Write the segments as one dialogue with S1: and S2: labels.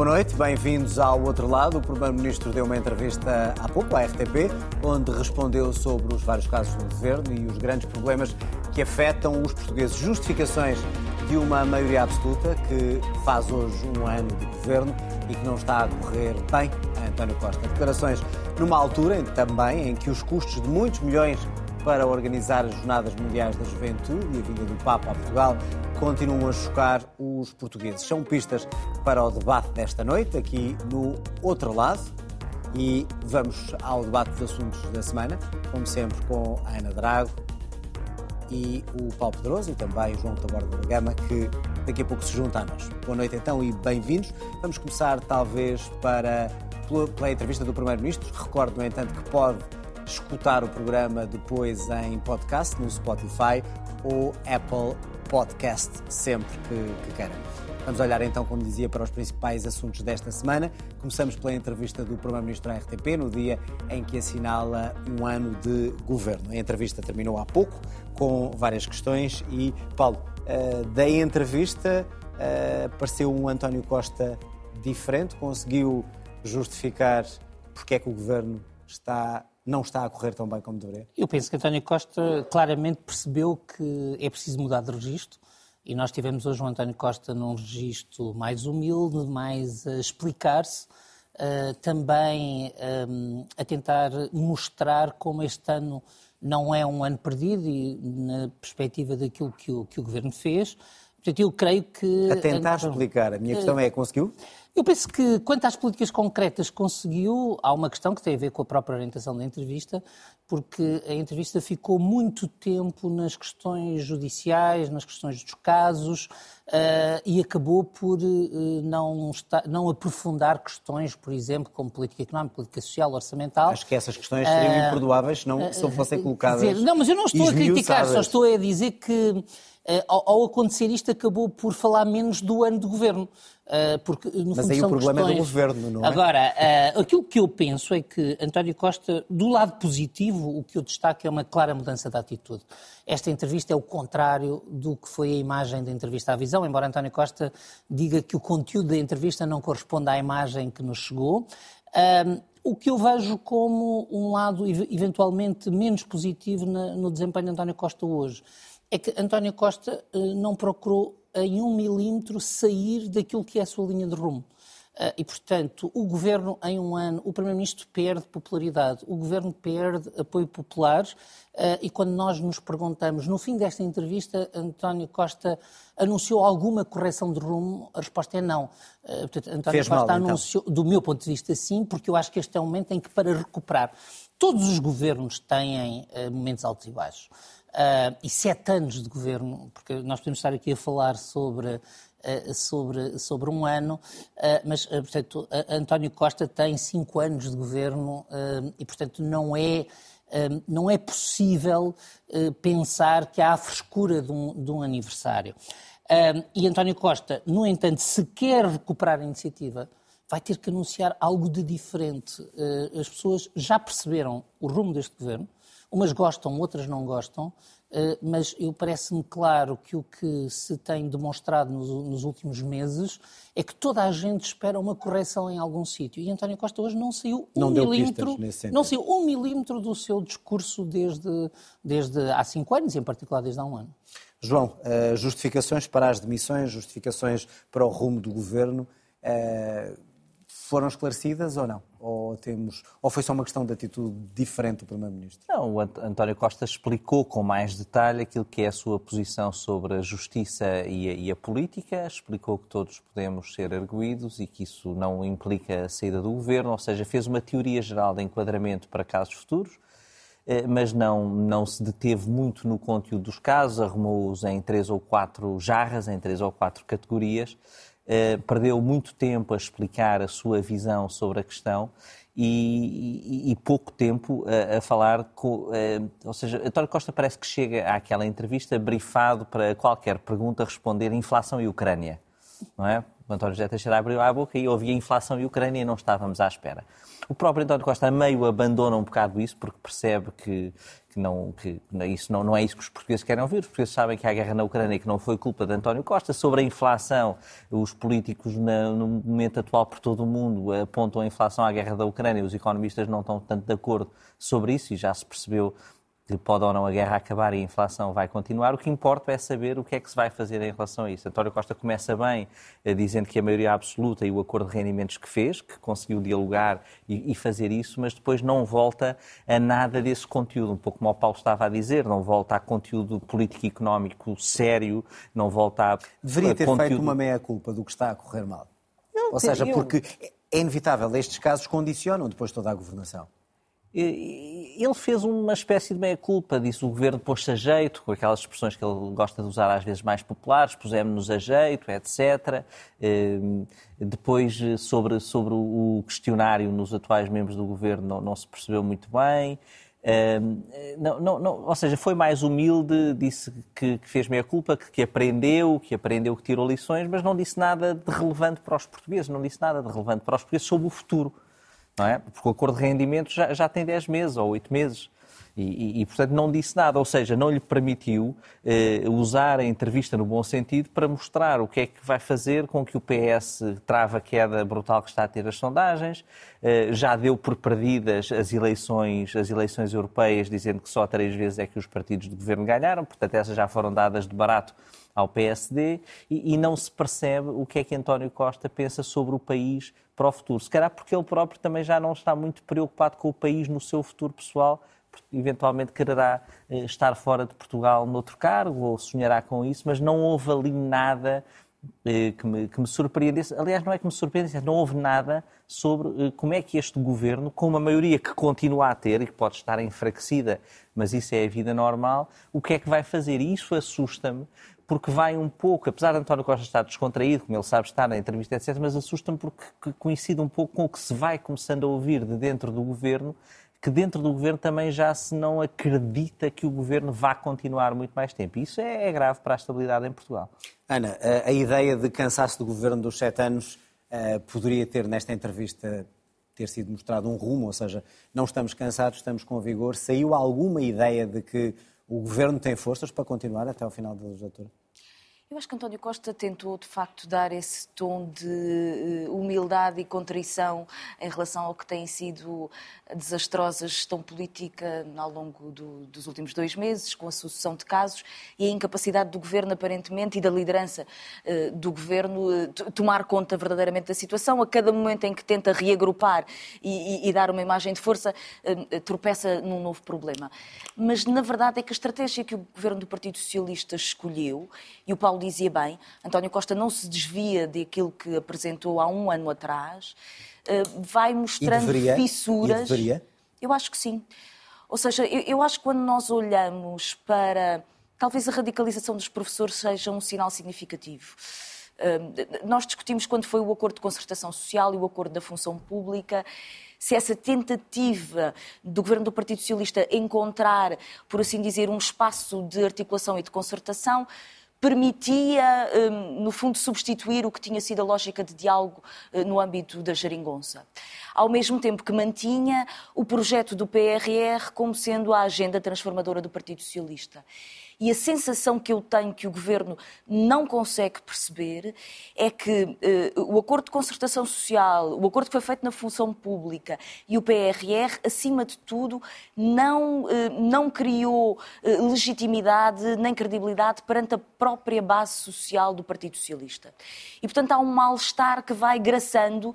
S1: Boa noite, bem-vindos ao outro lado. O Primeiro-Ministro deu uma entrevista há pouco à RTP, onde respondeu sobre os vários casos do governo e os grandes problemas que afetam os portugueses. Justificações de uma maioria absoluta que faz hoje um ano de governo e que não está a correr bem António Costa. Declarações numa altura também em que os custos de muitos milhões para organizar as Jornadas Mundiais da Juventude e a vinda do Papa a Portugal continuam a chocar os portugueses. São pistas para o debate desta noite, aqui no outro lado. E vamos ao debate dos assuntos da semana, como sempre com a Ana Drago e o Paulo Pedroso e também o João Taborda da Gama, que daqui a pouco se junta a nós. Boa noite então e bem-vindos. Vamos começar talvez para, pela entrevista do Primeiro-Ministro. Recordo, no entanto, que pode escutar o programa depois em podcast no Spotify ou Apple Podcast, sempre que, que queiram. Vamos olhar então, como dizia, para os principais assuntos desta semana. Começamos pela entrevista do Primeiro-Ministro à RTP, no dia em que assinala um ano de governo. A entrevista terminou há pouco, com várias questões, e, Paulo, uh, da entrevista uh, pareceu um António Costa diferente, conseguiu justificar porque é que o governo está não está a correr tão bem como deveria?
S2: Eu penso que António Costa claramente percebeu que é preciso mudar de registro e nós tivemos hoje o António Costa num registro mais humilde, mais a explicar-se, uh, também um, a tentar mostrar como este ano não é um ano perdido e na perspectiva daquilo que o, que o Governo fez. Portanto, eu creio que...
S1: A tentar explicar. A minha questão é, conseguiu?
S2: Eu penso que, quanto às políticas concretas conseguiu, há uma questão que tem a ver com a própria orientação da entrevista, porque a entrevista ficou muito tempo nas questões judiciais, nas questões dos casos, uh, e acabou por uh, não, estar, não aprofundar questões, por exemplo, como política económica, política social, orçamental.
S1: Acho que essas questões seriam imperdoáveis se não, se não fossem colocadas.
S2: Dizer, não, mas eu não estou a criticar, só estou a dizer que eh, ao, ao, acontecer isto, acabou por falar menos do ano de governo. Uh, porque, no
S1: Mas
S2: fundo,
S1: aí
S2: o
S1: problema
S2: questões...
S1: é do governo, não é?
S2: Agora, uh, aquilo que eu penso é que António Costa, do lado positivo, o que eu destaco é uma clara mudança de atitude. Esta entrevista é o contrário do que foi a imagem da entrevista à visão, embora António Costa diga que o conteúdo da entrevista não corresponde à imagem que nos chegou. O que eu vejo como um lado eventualmente menos positivo no desempenho de António Costa hoje é que António Costa uh, não procurou em um milímetro sair daquilo que é a sua linha de rumo. Uh, e, portanto, o governo, em um ano, o Primeiro-Ministro perde popularidade, o governo perde apoio popular. Uh, e quando nós nos perguntamos, no fim desta entrevista, António Costa anunciou alguma correção de rumo? A resposta é não. Portanto, António
S1: Fez
S2: Costa
S1: mal, então.
S2: anunciou, do meu ponto de vista, sim, porque eu acho que este é um momento em que, para recuperar, todos os governos têm momentos altos e baixos. Uh, e sete anos de governo, porque nós podemos estar aqui a falar sobre, uh, sobre, sobre um ano, uh, mas, portanto, António Costa tem cinco anos de governo e, portanto, não é, não é possível pensar que há a frescura de um, de um aniversário. e António Costa, no entanto, se quer recuperar a iniciativa, vai ter que anunciar algo de diferente. as pessoas já perceberam o rumo deste governo, Umas gostam, outras não gostam, eh, mas eu parece-me claro que o que se tem demonstrado nos, nos, últimos meses é que toda a gente espera uma correção em algum sítio. E António Costa hoje não saiu um
S1: não
S2: milímetro, não saiu um milímetro do seu discurso desde, desde há cinco anos, e em particular desde há um ano.
S1: João, uh, justificações para as demissões, justificações para o rumo do governo. Uh, foram esclarecidas ou não? Ou, temos, ou foi só uma questão de atitude diferente do Primeiro-Ministro?
S3: Não, o António Costa explicou com mais detalhe aquilo que é a sua posição sobre a justiça e a, e a política, explicou que todos podemos ser arguídos e que isso não implica a saída do governo, ou seja, fez uma teoria geral de enquadramento para casos futuros eh, mas não, não se deteve muito no conteúdo dos casos, arrumou-os em três ou quatro jarras, em três ou quatro categorias, perdeu muito tempo a explicar a sua visão sobre a questão e, e, e pouco tempo a, a falar com. Eh, ou seja, António Costa parece que chega àquela entrevista brifado para qualquer pergunta responder inflação e Ucrânia, não é? O António José Teixeira abriu a boca e havia inflação e Ucrânia e não estávamos à espera. O próprio António Costa meio abandona um bocado isso porque percebe que, que, não, que isso não, não é isso que os portugueses querem ouvir. Os portugueses sabem que há guerra na Ucrânia e que não foi culpa de António Costa. Sobre a inflação, os políticos na, no momento atual por todo o mundo apontam a inflação à guerra da Ucrânia. Os economistas não estão tanto de acordo sobre isso e já se percebeu que pode ou não a guerra acabar e a inflação vai continuar. O que importa é saber o que é que se vai fazer em relação a isso. António Costa começa bem eh, dizendo que a maioria absoluta e o acordo de rendimentos que fez, que conseguiu dialogar e, e, fazer isso, mas depois não volta a nada desse conteúdo. Um pouco como o Paulo estava a dizer, não volta a conteúdo político e económico sério, não volta a.
S1: Deveria ter conteúdo... feito uma meia-culpa do que está a correr mal. Não, ou seja, eu... porque é inevitável, estes casos condicionam depois toda a governação.
S3: Ele fez uma espécie de meia-culpa, disse o governo pôs-se a jeito, com aquelas expressões que ele gosta de usar às vezes mais populares, pusemos-nos a jeito, etc. Ehm, depois, sobre, sobre o questionário nos atuais membros do governo, não, não se percebeu muito bem. Ehm, não, não, não, ou seja, foi mais humilde, disse que, que fez meia-culpa, que, que, aprendeu, que aprendeu, que tirou lições, mas não disse nada de relevante para os portugueses, não disse nada de relevante para os portugueses sobre o futuro não é? Porque o acordo de rendimento já, já tem 10 meses ou 8 meses. E, e, e, portanto, não disse nada, ou seja, não lhe permitiu eh, usar a entrevista no bom sentido para mostrar o que é que vai fazer com que o PS trava a queda brutal que está a ter as sondagens, eh, já deu por perdidas as eleições, as eleições europeias, dizendo que só três vezes é que os partidos de governo ganharam, portanto, essas já foram dadas de barato ao PSD, e, e não se percebe o que é que António Costa pensa sobre o país para o futuro. Se calhar porque ele próprio também já não está muito preocupado com o país no seu futuro pessoal, eventualmente quererá eh, estar fora de Portugal noutro cargo ou sonhará com isso, mas não houve ali nada eh, que me, que me surpreendesse. Aliás, não é que me surpreendesse, não houve nada sobre eh, como é que este governo, com uma maioria que continua a ter e que pode estar enfraquecida, mas isso é a vida normal, o que é que vai fazer? E isso assusta-me, porque vai um pouco, apesar de António Costa estar descontraído, como ele sabe estar na entrevista, etc., mas assusta-me porque coincide um pouco com o que se vai começando a ouvir de dentro do governo, que dentro do governo também já se não acredita que o governo vá continuar muito mais tempo. Isso é, é grave para a estabilidade em Portugal.
S1: Ana, a, a ideia de cansaço do governo dos sete anos uh, poderia ter, nesta entrevista, ter sido mostrado um rumo, ou seja, não estamos cansados, estamos com vigor. Saiu alguma ideia de que o governo tem forças para continuar até ao final da legislatura?
S4: Eu acho que António Costa tentou, de facto, dar esse tom de eh, humildade e contrição em relação ao que tem sido a desastrosa gestão política ao longo do, dos últimos dois meses, com a sucessão de casos e a incapacidade do governo, aparentemente, e da liderança uh, do governo uh, tomar conta verdadeiramente da situação. A cada momento em que tenta reagrupar e, e, e dar uma imagem de força, tropeça num novo problema. Mas, na verdade, é que a estratégia que o governo do Partido Socialista escolheu, e o Paulo dizia bem, António Costa não se desvia daquilo que apresentou há um ano atrás, eh, vai mostrando
S1: deveria?
S4: fissuras.
S1: Deveria?
S4: Eu acho que sim. Ou seja, eu, eu acho que quando nós olhamos para. Talvez a radicalização dos professores seja um sinal significativo. Uh, nós discutimos quando foi o acordo de concertação social e o acordo da função pública se essa tentativa do governo do Partido Socialista encontrar, por assim dizer, um espaço de articulação e de concertação permitia, hum, no fundo, substituir o que tinha sido a lógica de diálogo eh, no âmbito da geringonça. Ao mesmo tempo que mantinha o projeto do PRR como sendo a agenda transformadora do Partido Socialista. E a sensação que eu tenho que o governo não consegue perceber é que uh, o acordo de concertação social, o acordo que foi feito na função pública e o PRR, acima de tudo, não, uh, não criou uh, legitimidade nem credibilidade perante a própria base social do Partido Socialista. E, portanto, há um mal-estar que vai graçando,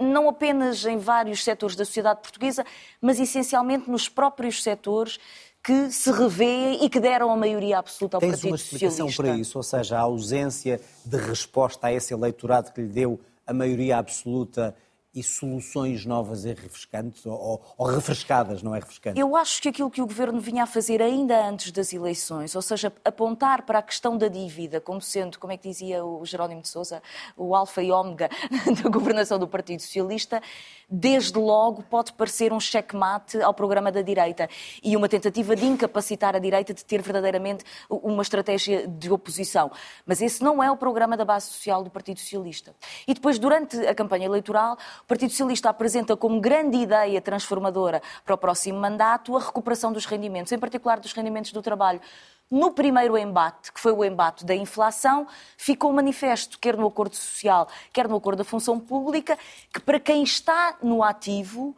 S4: não apenas em vários setores da sociedade portuguesa, mas essencialmente nos próprios setores que se revêem e que deram a maioria absoluta ao
S1: Tens
S4: Partido
S1: Socialista. Tens uma explicação para isso? Ou seja, a ausência de resposta a esse eleitorado que lhe deu a maioria absoluta e soluções novas e refrescantes, ou, ou, refrescadas, não é refrescante?
S4: Eu acho que aquilo que o Governo vinha a fazer ainda antes das eleições, ou seja, apontar para a questão da dívida como sendo, como é que dizia o Jerónimo de Sousa, o alfa e ômega da governação do Partido Socialista, desde logo pode parecer um checkmate ao programa da direita e uma tentativa de incapacitar a direita de ter verdadeiramente uma estratégia de oposição. Mas esse não é o programa da base social do Partido Socialista. E depois, durante a campanha eleitoral, o Partido Socialista apresenta como grande ideia transformadora para o próximo mandato a recuperação dos rendimentos, em particular dos rendimentos do trabalho. No primeiro embate, que foi o embate da inflação, ficou manifesto, quer no acordo social, quer no acordo da função pública, que para quem está no ativo,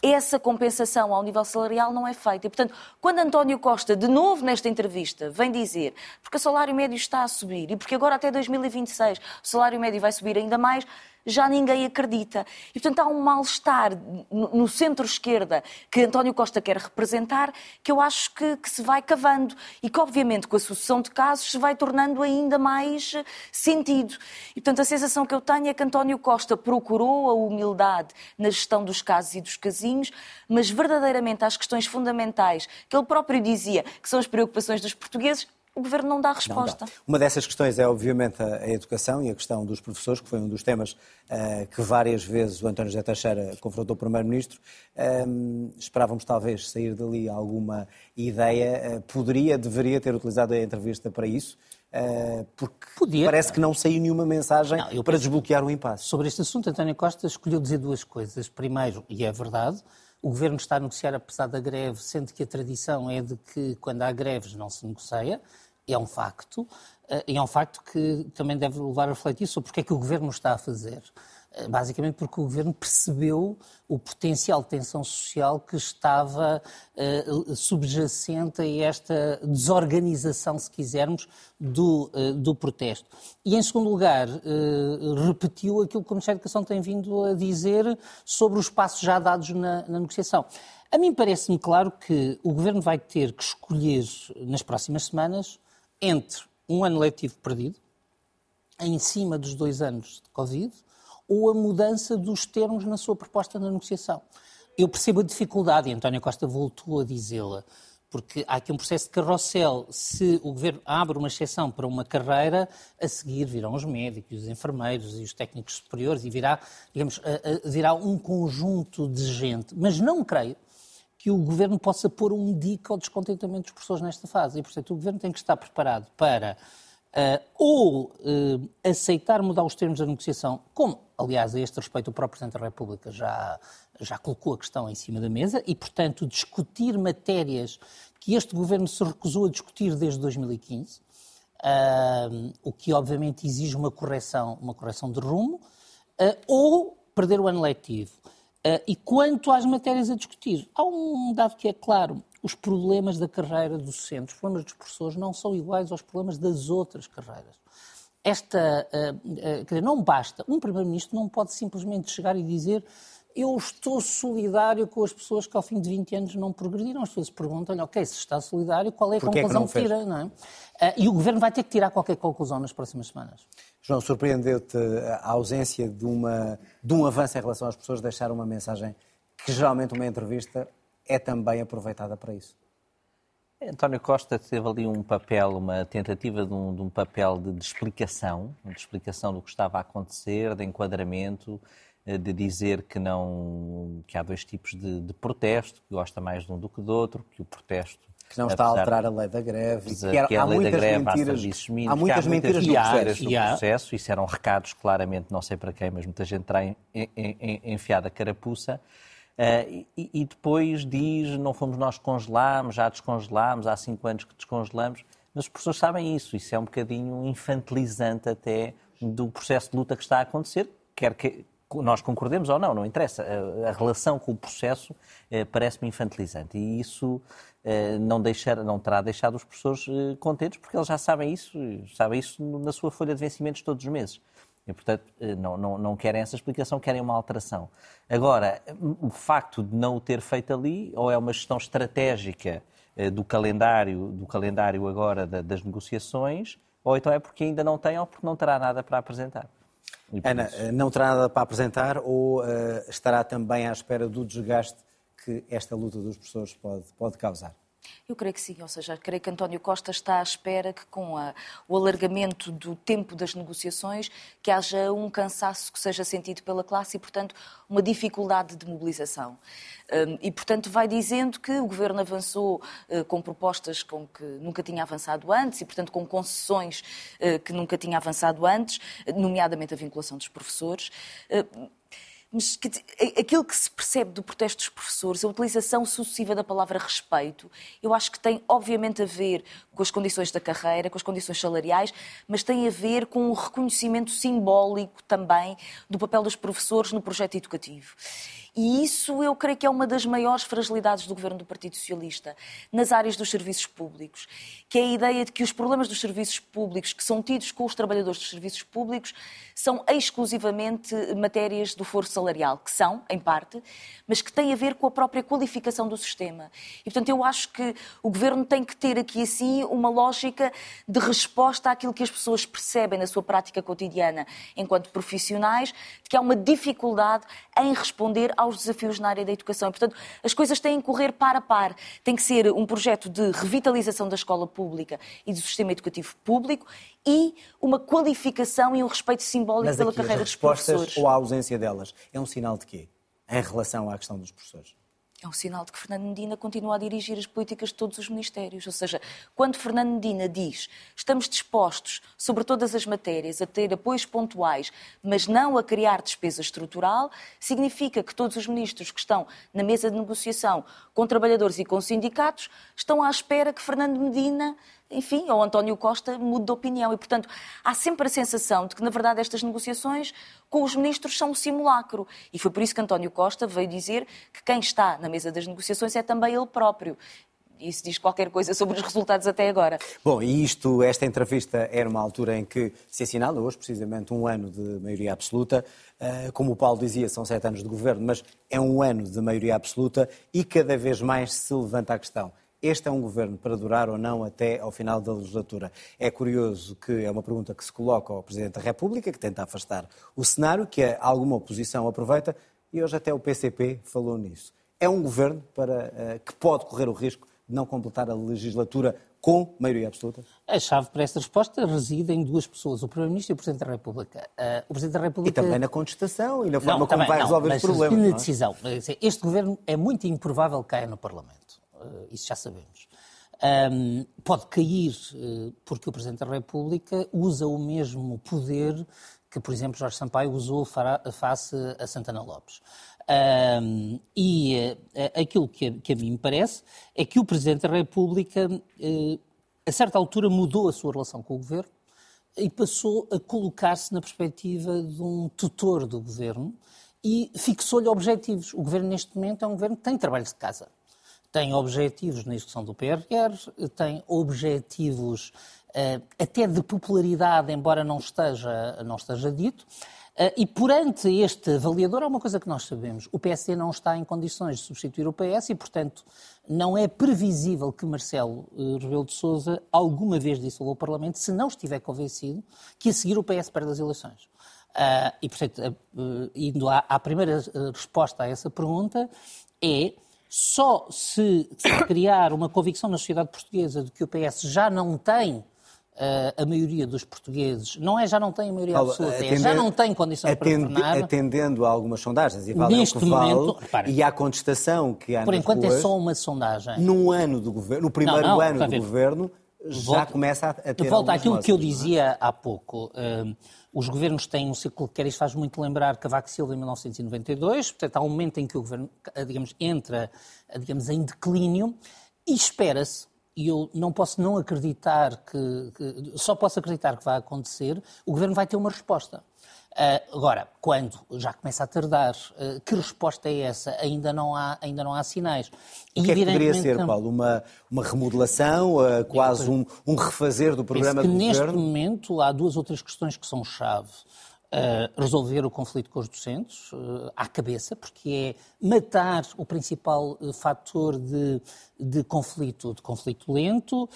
S4: essa compensação ao nível salarial não é feita. E, portanto, quando António Costa, de novo nesta entrevista, vem dizer porque o salário médio está a subir e porque agora até 2026 o salário médio vai subir ainda mais, já ninguém acredita. E, portanto, há um mal-estar no centro-esquerda que António Costa quer representar, que eu acho que, que, se vai cavando e que, obviamente, com a sucessão de casos se vai tornando ainda mais eh, sentido. E, portanto, a sensação que eu tenho é que António Costa procurou a humildade na gestão dos casos e dos casinhos, mas verdadeiramente às questões fundamentais que ele próprio dizia que são as preocupações dos portugueses, o Governo não dá resposta. Não dá.
S1: Uma dessas questões é, obviamente, a, educação e a questão dos professores, que foi um dos temas uh, que várias vezes o António José Teixeira confrontou o Primeiro-Ministro. Um, esperávamos, talvez, sair dali alguma ideia. Uh, poderia, deveria ter utilizado a entrevista para isso. Uh, porque Podia. parece que não saiu nenhuma mensagem não, para desbloquear o impasse.
S2: Sobre este assunto, António Costa escolheu dizer duas coisas. Primeiro, e é verdade, o governo está a negociar apesar da greve, sendo que a tradição é de que quando há greves não se negocia é um facto, eh, e é um facto que também deve levar a refletir sobre porque é que o Governo está a fazer. Eh, basicamente porque o Governo percebeu o potencial de tensão social que estava uh, subjacente a esta desorganização, se quisermos, do, do protesto. E, em segundo lugar, repetiu aquilo que o Ministério da Educação tem vindo a dizer sobre os passos já dados na, na negociação. A mim parece-me claro que o Governo vai ter que escolher nas próximas semanas entre um ano letivo perdido, em cima dos dois anos de Covid, ou a mudança dos termos na sua proposta na negociação. Eu percebo a dificuldade, e António Costa voltou a dizê-la, porque há aqui um processo de carrossel. Se o governo abre uma exceção para uma carreira, a seguir virão os médicos, os enfermeiros e os técnicos superiores e virá, digamos, virá um conjunto de gente. Mas não creio que o governo possa pôr um dica ao descontentamento dos professores nesta fase. E, portanto, o governo tem que estar preparado para uh, ou uh, aceitar mudar os termos da negociação, como, aliás, a este respeito o próprio Presidente da República já, já colocou a questão em cima da mesa, e, portanto, discutir matérias que este governo se recusou a discutir desde 2015, uh, ah, o que, obviamente, exige uma correção, uma correção de rumo, ou perder o ano letivo. Uh, e quanto às matérias a discutir, há um dado que é claro: os problemas da carreira docente, os problemas dos professores não são iguais aos problemas das outras carreiras. Esta, uh, uh, quer dizer, não basta, um Primeiro-Ministro não pode simplesmente chegar e dizer eu estou solidário com as pessoas que ao fim de 20 anos não progrediram. As pessoas perguntam, ok, se está solidário, qual é a Porquê conclusão é que, que tira? Não é? E o Governo vai ter que tirar qualquer conclusão nas próximas semanas.
S1: João, surpreendeu-te a ausência de, uma, de um avanço em relação às pessoas deixar uma mensagem que geralmente uma entrevista é também aproveitada para isso?
S3: António Costa teve ali um papel, uma tentativa de um, de um papel de, de, explicação, de explicação do que estava a acontecer, de enquadramento, eh, de dizer que não que há dois tipos de, de protesto, que gosta mais de um do que do outro, que o protesto
S1: que não está a alterar a lei da greve.
S3: Que, era, que é a lei da greve mentiras, há, mínimos, há muitas há mentiras no processo. do processo. Isso eram recados, claramente, não sei para quem, mas muita gente terá enfiado a carapuça. Uh, e, e, depois diz, não fomos nós que congelámos, já descongelámos, há cinco anos que descongelamos. Mas as pessoas sabem isso. Isso é um bocadinho infantilizante até do processo de luta que está a acontecer, quer que nós concordemos ou não, não interessa. A, a relação com o processo eh, parece-me infantilizante e isso eh, não, deixar, não terá deixado os professores eh, contentes, porque eles já sabem isso, sabem isso na sua folha de vencimentos todos os meses. E, portanto, eh, não, não, não querem essa explicação, querem uma alteração. Agora, o facto de não o ter feito ali, ou é uma gestão estratégica do calendário, do calendário agora das negociações, ou então é porque ainda não tem ou porque não terá nada para apresentar.
S1: Ana, não terá nada para apresentar ou uh, estará também à espera do desgaste que esta luta dos professores pode, pode causar?
S4: Eu creio que sim, ou seja, creio que António Costa está à espera que com a, o alargamento do tempo das negociações que haja um cansaço que seja sentido pela classe e, portanto, uma dificuldade de mobilização. Um, e, portanto, vai dizendo que o Governo avançou uh, com propostas com que nunca tinha avançado antes e, portanto, com concessões uh, que nunca tinha avançado antes, nomeadamente a vinculação dos professores. Mas que, aquilo que se percebe do protesto dos professores, a utilização sucessiva da palavra respeito, eu acho que tem obviamente a ver com as condições da carreira, com as condições salariais, mas tem a ver com o reconhecimento simbólico também do papel dos professores no projeto educativo. E isso eu creio que é uma das maiores fragilidades do governo do Partido Socialista nas áreas dos serviços públicos, que é a ideia de que os problemas dos serviços públicos que são tidos com os trabalhadores dos serviços públicos são exclusivamente matérias do foro salarial, que são, em parte, mas que têm a ver com a própria qualificação do sistema. E, portanto, eu acho que o governo tem que ter aqui, assim, uma lógica de resposta àquilo que as pessoas percebem na sua prática cotidiana enquanto profissionais, de que há uma dificuldade em responder aos desafios na área da educação. E, portanto, as coisas têm que correr par a par. Tem que ser um projeto de revitalização da escola pública e do sistema educativo público e uma qualificação e um respeito simbólico
S1: Mas
S4: pela carreira
S1: as
S4: dos professores.
S1: ou a ausência delas é um sinal de quê? Em relação à questão dos professores?
S4: É um sinal de que Fernando Medina continua a dirigir as políticas de todos os ministérios. Ou seja, quando Fernando Medina diz estamos dispostos, sobre todas as matérias, a ter apoios pontuais, mas não a criar despesa estrutural, significa que todos os ministros que estão na mesa de negociação com trabalhadores e com sindicatos estão à espera que Fernando Medina enfim, ou António Costa mude de opinião. E, portanto, há sempre a sensação de que, na verdade, estas negociações com os ministros são um simulacro. E foi por isso que António Costa veio dizer que quem está na mesa das negociações é também ele próprio. Isso diz qualquer coisa sobre os resultados até agora.
S1: Bom, e isto, esta entrevista era uma altura em que se assinala hoje, precisamente, um ano de maioria absoluta. Eh, como o Paulo dizia, são sete anos de governo, mas é um ano de maioria absoluta e cada vez mais se levanta a questão este é um governo para durar ou não até ao final da legislatura? É curioso que é uma pergunta que se coloca ao Presidente da República, que tenta afastar o cenário, que alguma oposição aproveita, e hoje até o PCP falou nisso. É um governo para, uh, que pode correr o risco de não completar a legislatura com maioria absoluta?
S2: A chave para esta resposta reside em duas pessoas, o Primeiro-Ministro e o Presidente da República. Uh, o Presidente da República...
S1: E também na contestação e na forma não, como também, vai resolver não, os problemas.
S2: Na é? decisão. Este governo é muito improvável que caia no Parlamento. Eh, isso já sabemos. Um, pode cair uh, porque o Presidente da República usa o mesmo poder que, por exemplo, Jorge Sampaio usou face a Santana Lopes. Um, e uh, aquilo que a, que a, mim me parece é que o Presidente da República, uh, a certa altura, mudou a sua relação com o Governo e passou a colocar-se na perspectiva de um tutor do Governo e fixou-lhe objetivos. O Governo, neste momento, é um Governo que tem trabalho de casa tem objetivos na execução do PRR, tem objetivos uh, até de popularidade, embora não esteja, não esteja dito. Uh, e perante este avaliador, há uma coisa que nós sabemos: o PSD não está em condições de substituir o PS e, portanto, não é previsível que Marcelo uh, Rebelo de Sousa alguma vez dissolva o Parlamento se não estiver convencido que a seguir o PS perde as eleições. E, portanto, indo à primeira resposta a essa pergunta, é só se, se criar uma convicção na sociedade portuguesa de que o PS já não tem Uh, a maioria dos portugueses, não é já não tem a maioria absoluta, é já não tem condições atende, para governar.
S1: Atendendo a algumas sondagens, e vale Neste momento, vale, e à contestação que há
S2: Por enquanto
S1: ruas,
S2: é só uma sondagem.
S1: Num ano do governo, no primeiro não, não, ano do governo, já começa a, ter
S2: Volta àquilo que eu
S1: é?
S2: dizia há pouco. Uh, os governos têm um ciclo de quer isto faz muito lembrar Cavaco Silva em 1992, portanto há um momento em que o governo, digamos, entra, digamos, em declínio e espera-se, e eu não posso não acreditar que, que, só posso acreditar que vai acontecer, o governo vai ter uma resposta. Uh, agora, quando já começa a tardar, uh, que resposta é essa? Ainda não há, ainda não há sinais.
S1: O que é que poderia ser, Paulo? Uma, uma remodelação, uh, quase um, um, refazer do programa
S2: do
S1: neste
S2: governo? Neste momento há duas outras questões que são chave. Uh, resolver o conflito com os docentes uh, à cabeça, porque é matar o principal uh, fator de, de, conflito, de conflito lento,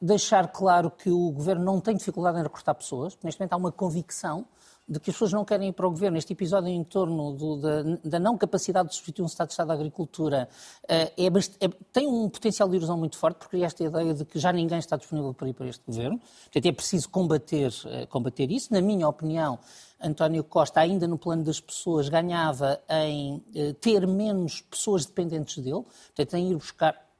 S2: deixar claro que o governo não tem dificuldade em recrutar pessoas, neste momento há uma convicção de que as pessoas não querem ir para o governo. Este episódio em torno do, da, da, não capacidade de substituir um Estado de Estado da Agricultura é, é, tem um potencial de erosão muito forte, porque esta ideia de que já ninguém está disponível para ir para este governo. Portanto, é preciso combater, combater isso. Na minha opinião, António Costa, ainda no plano das pessoas, ganhava em ter menos pessoas dependentes dele, portanto, em ir buscar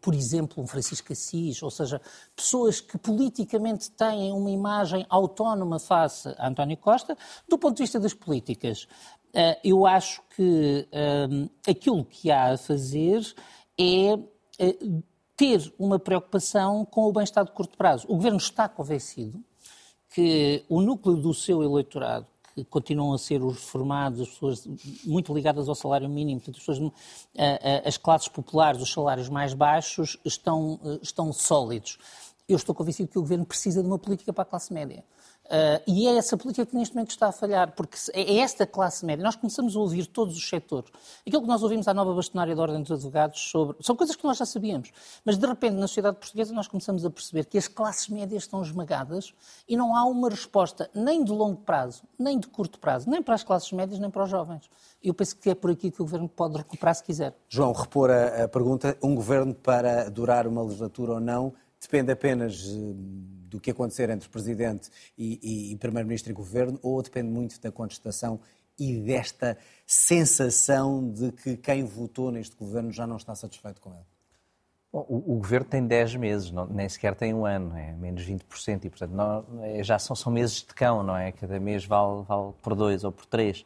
S2: por exemplo, um Francisco Assis, ou seja, pessoas que politicamente têm uma imagem autónoma face a António Costa, do ponto de vista das políticas. Eh, eu acho que eh, aquilo que há a fazer é eh, ter uma preocupação com o bem-estar de curto prazo. O governo está convencido que o núcleo do seu eleitorado continuam a ser os reformados, as pessoas muito ligadas ao salário mínimo, portanto, as, pessoas, as classes populares, os salários mais baixos, estão, estão sólidos. Eu estou convencido que o governo precisa de uma política para a classe média. Uh, e é essa política que neste momento está a falhar, porque é, esta classe média. Nós começamos a ouvir todos os setores. Aquilo que nós ouvimos à nova bastonária da Ordem dos Advogados sobre. São coisas que nós já sabíamos. Mas de repente, na sociedade portuguesa, nós começamos a perceber que as classes médias estão esmagadas e não há uma resposta nem de longo prazo, nem de curto prazo, nem para as classes médias, nem para os jovens. Eu penso que é por aqui que o governo pode recuperar se quiser.
S1: João, repor a, a pergunta: um governo para durar uma legislatura ou não depende apenas eh, do que acontecer entre Presidente e, e, Primeiro-Ministro e Governo ou depende muito da contestação e desta sensação de que quem votou neste Governo já não está satisfeito com ele?
S3: Bom, o, o, Governo tem 10 meses, não, nem sequer tem um ano, é menos 20%, e portanto não, é, já são, são meses de cão, não é? Cada mês vale, vale por dois ou por três.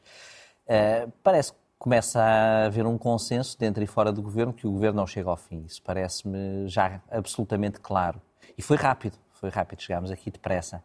S3: Uh, parece que começa a haver um consenso dentro e fora do Governo que o Governo não chega ao fim. Isso parece-me já absolutamente claro. E foi rápido, foi rápido, chegámos aqui depressa.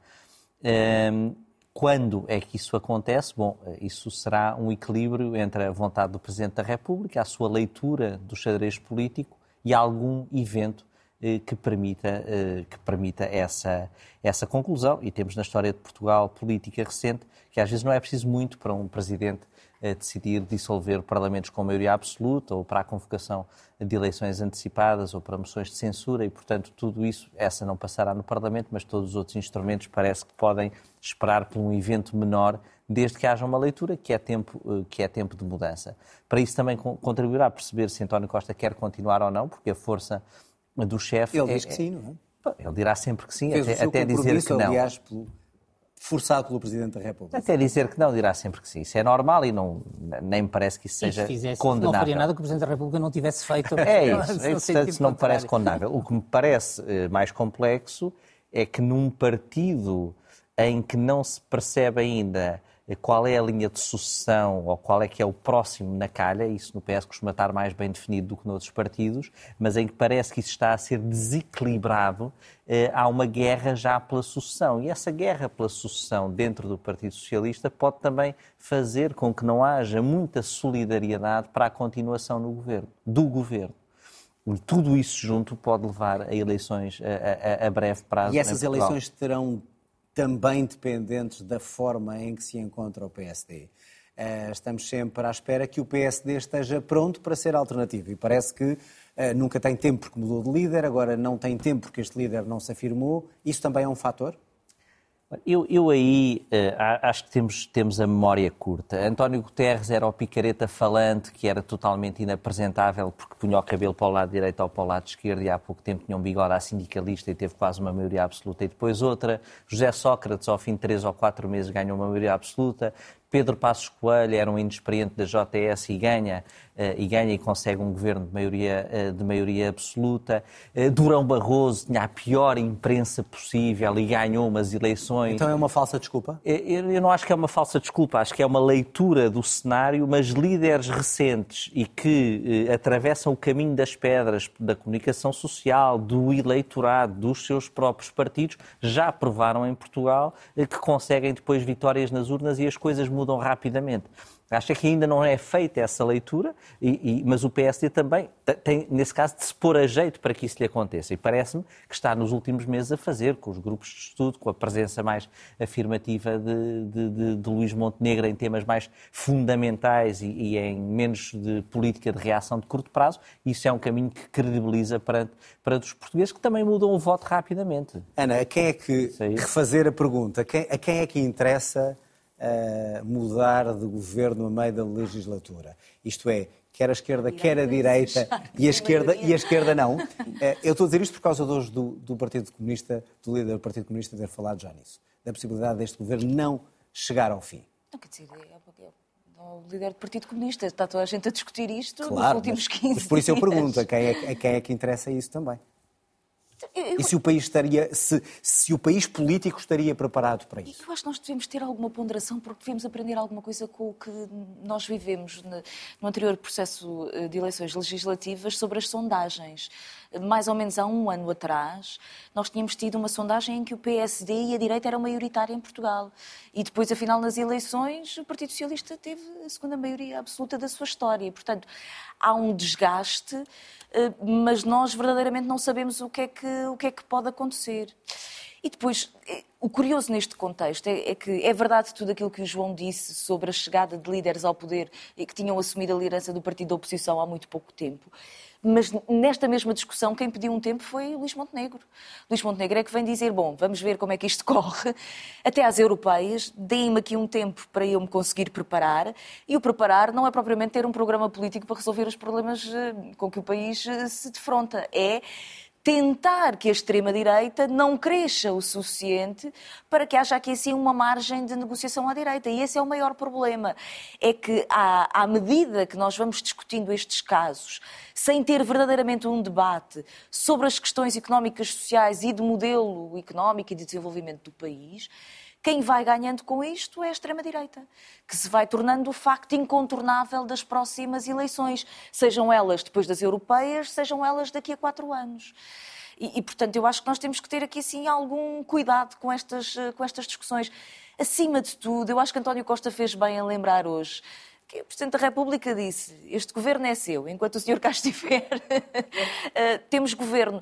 S3: Quando é que isso acontece? Bom, isso será um equilíbrio entre a vontade do Presidente da República, a sua leitura do xadrez político e algum evento eh, que permita, eh, que permita essa, essa conclusão. E temos na história de Portugal política recente que às vezes não é preciso muito para um Presidente decidir dissolver parlamentos com maioria absoluta ou para a convocação de eleições antecipadas ou para moções de censura e, portanto, tudo isso, essa não passará no Parlamento, mas todos os outros instrumentos parece que podem esperar por um evento menor desde que haja uma leitura que é tempo, eh, que é tempo de mudança. Para isso também contribuirá a perceber se António Costa quer continuar ou não, porque a força do chefe...
S1: Ele é, diz que sim, não
S3: é? Ele dirá sempre que sim, Fez até, até dizer que não.
S1: Aliás, pelo forçado pelo Presidente da República.
S3: Até dizer que não, dirá sempre que sim. Isso é normal e não, nem me parece que isso seja se fizesse, condenável.
S2: Não faria nada que o Presidente da República não tivesse feito.
S3: É isso, é, portanto, não me parece condenável. O que me parece eh, mais complexo é que num partido em que não se percebe ainda qual é a linha de sucessão ou qual é que é o próximo na calha, isso no PS costuma estar mais bem definido do que noutros partidos, mas em que parece que isso está a ser desequilibrado, eh, há uma guerra já pela sucessão. E essa guerra pela sucessão dentro do Partido Socialista pode também fazer com que não haja muita solidariedade para a continuação no governo, do governo. E tudo isso junto pode levar a eleições a, a, a breve prazo.
S1: E essas eleições terão também dependentes da forma em que se encontra o PSD. Eh, estamos sempre à espera que o PSD esteja pronto para ser alternativo e parece que eh, nunca tem tempo porque mudou de líder, agora não tem tempo porque este líder não se afirmou. Isso também é um fator?
S3: Eu, eu aí uh, acho que temos, temos a memória curta. António Guterres era o picareta falante que era totalmente inapresentável porque punha o cabelo para o lado direito ou para o lado esquerdo e há pouco tempo tinha um bigode à sindicalista e teve quase uma maioria absoluta. E depois outra, José Sócrates, ao fim de três ou quatro meses, ganhou uma maioria absoluta. Pedro Passos Coelho era um inexperiente da JS e ganha e ganha e consegue um governo de maioria, eh, de maioria absoluta. Eh, Durão Barroso tinha a pior imprensa possível e ganhou umas eleições.
S1: Então é uma falsa desculpa?
S3: Eu não acho que é uma falsa desculpa, acho que é uma leitura do cenário, mas líderes recentes e que atravessam o caminho das pedras da comunicação social, do eleitorado, dos seus próprios partidos, já provaram em Portugal que conseguem depois vitórias nas urnas e as coisas mudam rapidamente. Acho que ainda não é feita essa leitura, e, e, mas o PSD também tem, nesse caso, de se pôr a jeito para que isso lhe aconteça. E parece-me que está nos últimos meses a fazer, com os grupos de estudo, com a presença mais afirmativa de, de, de, de Luís Montenegro em temas mais fundamentais e, e, em menos de política de reação de curto prazo. Isso é um caminho que credibiliza para, para os portugueses, que também mudam o voto rapidamente.
S1: Ana, a quem é que, refazer a pergunta, a quem, a quem é que interessa mudar de governo a meio da legislatura. Isto é, quer a esquerda, quer a direita, e a esquerda, e a esquerda não. Uh, eu estou a dizer isto por causa de hoje do, do Partido Comunista, do líder do Partido Comunista ter falado já nisso, da possibilidade deste governo não chegar ao fim.
S4: Não, quer dizer, é, é, é o líder do Partido Comunista. Está toda a gente a discutir isto
S1: claro,
S4: nos últimos 15
S1: mas, mas por isso eu pergunto, a quem, é, a quem é que interessa isso também? E se o país estaria, se, se o país político estaria preparado para isso?
S4: Eu acho que nós devemos ter alguma ponderação porque devemos aprender alguma coisa com o que nós vivemos no anterior processo eh, de eleições legislativas sobre as sondagens. Mais ou menos há um ano atrás, nós tínhamos tido uma sondagem em que o PSD e a direita eram maioritária em Portugal. E depois, afinal, nas eleições, o Partido Socialista teve a segunda maioria absoluta da sua história. Portanto, há um desgaste mas nós verdadeiramente não sabemos o que é que, o que, é que pode acontecer. E depois, eh, o curioso neste contexto é, é, que é verdade tudo aquilo que o João disse sobre a chegada de líderes ao poder e que tinham assumido a liderança do partido da oposição há muito pouco tempo. Mas nesta mesma discussão, quem pediu um tempo foi Luís Montenegro. Luís Montenegro é que vem dizer: bom, vamos ver como é que isto corre, até às europeias, deem-me aqui um tempo para eu me conseguir preparar. E o preparar não é propriamente ter um programa político para resolver os problemas eh, com que o país eh, se defronta. É tentar que a extrema-direita não cresça o suficiente para que haja aqui assim uma margem de negociação à direita. E esse é o maior problema. É que, à, à medida que nós vamos discutindo estes casos, sem ter verdadeiramente um debate sobre as questões económicas, sociais e de modelo económico e de desenvolvimento do país, quem vai ganhando com isto é a extrema-direita, que se vai tornando o facto incontornável das próximas eleições, sejam elas depois das europeias, sejam elas daqui a quatro anos. E, e, portanto, eu acho que nós temos que ter aqui, assim, algum cuidado com estas, com estas discussões. Acima de tudo, eu acho que António Costa fez bem a lembrar hoje que o Presidente da República disse: Este governo é seu, enquanto o senhor cá estiver, uh, temos governo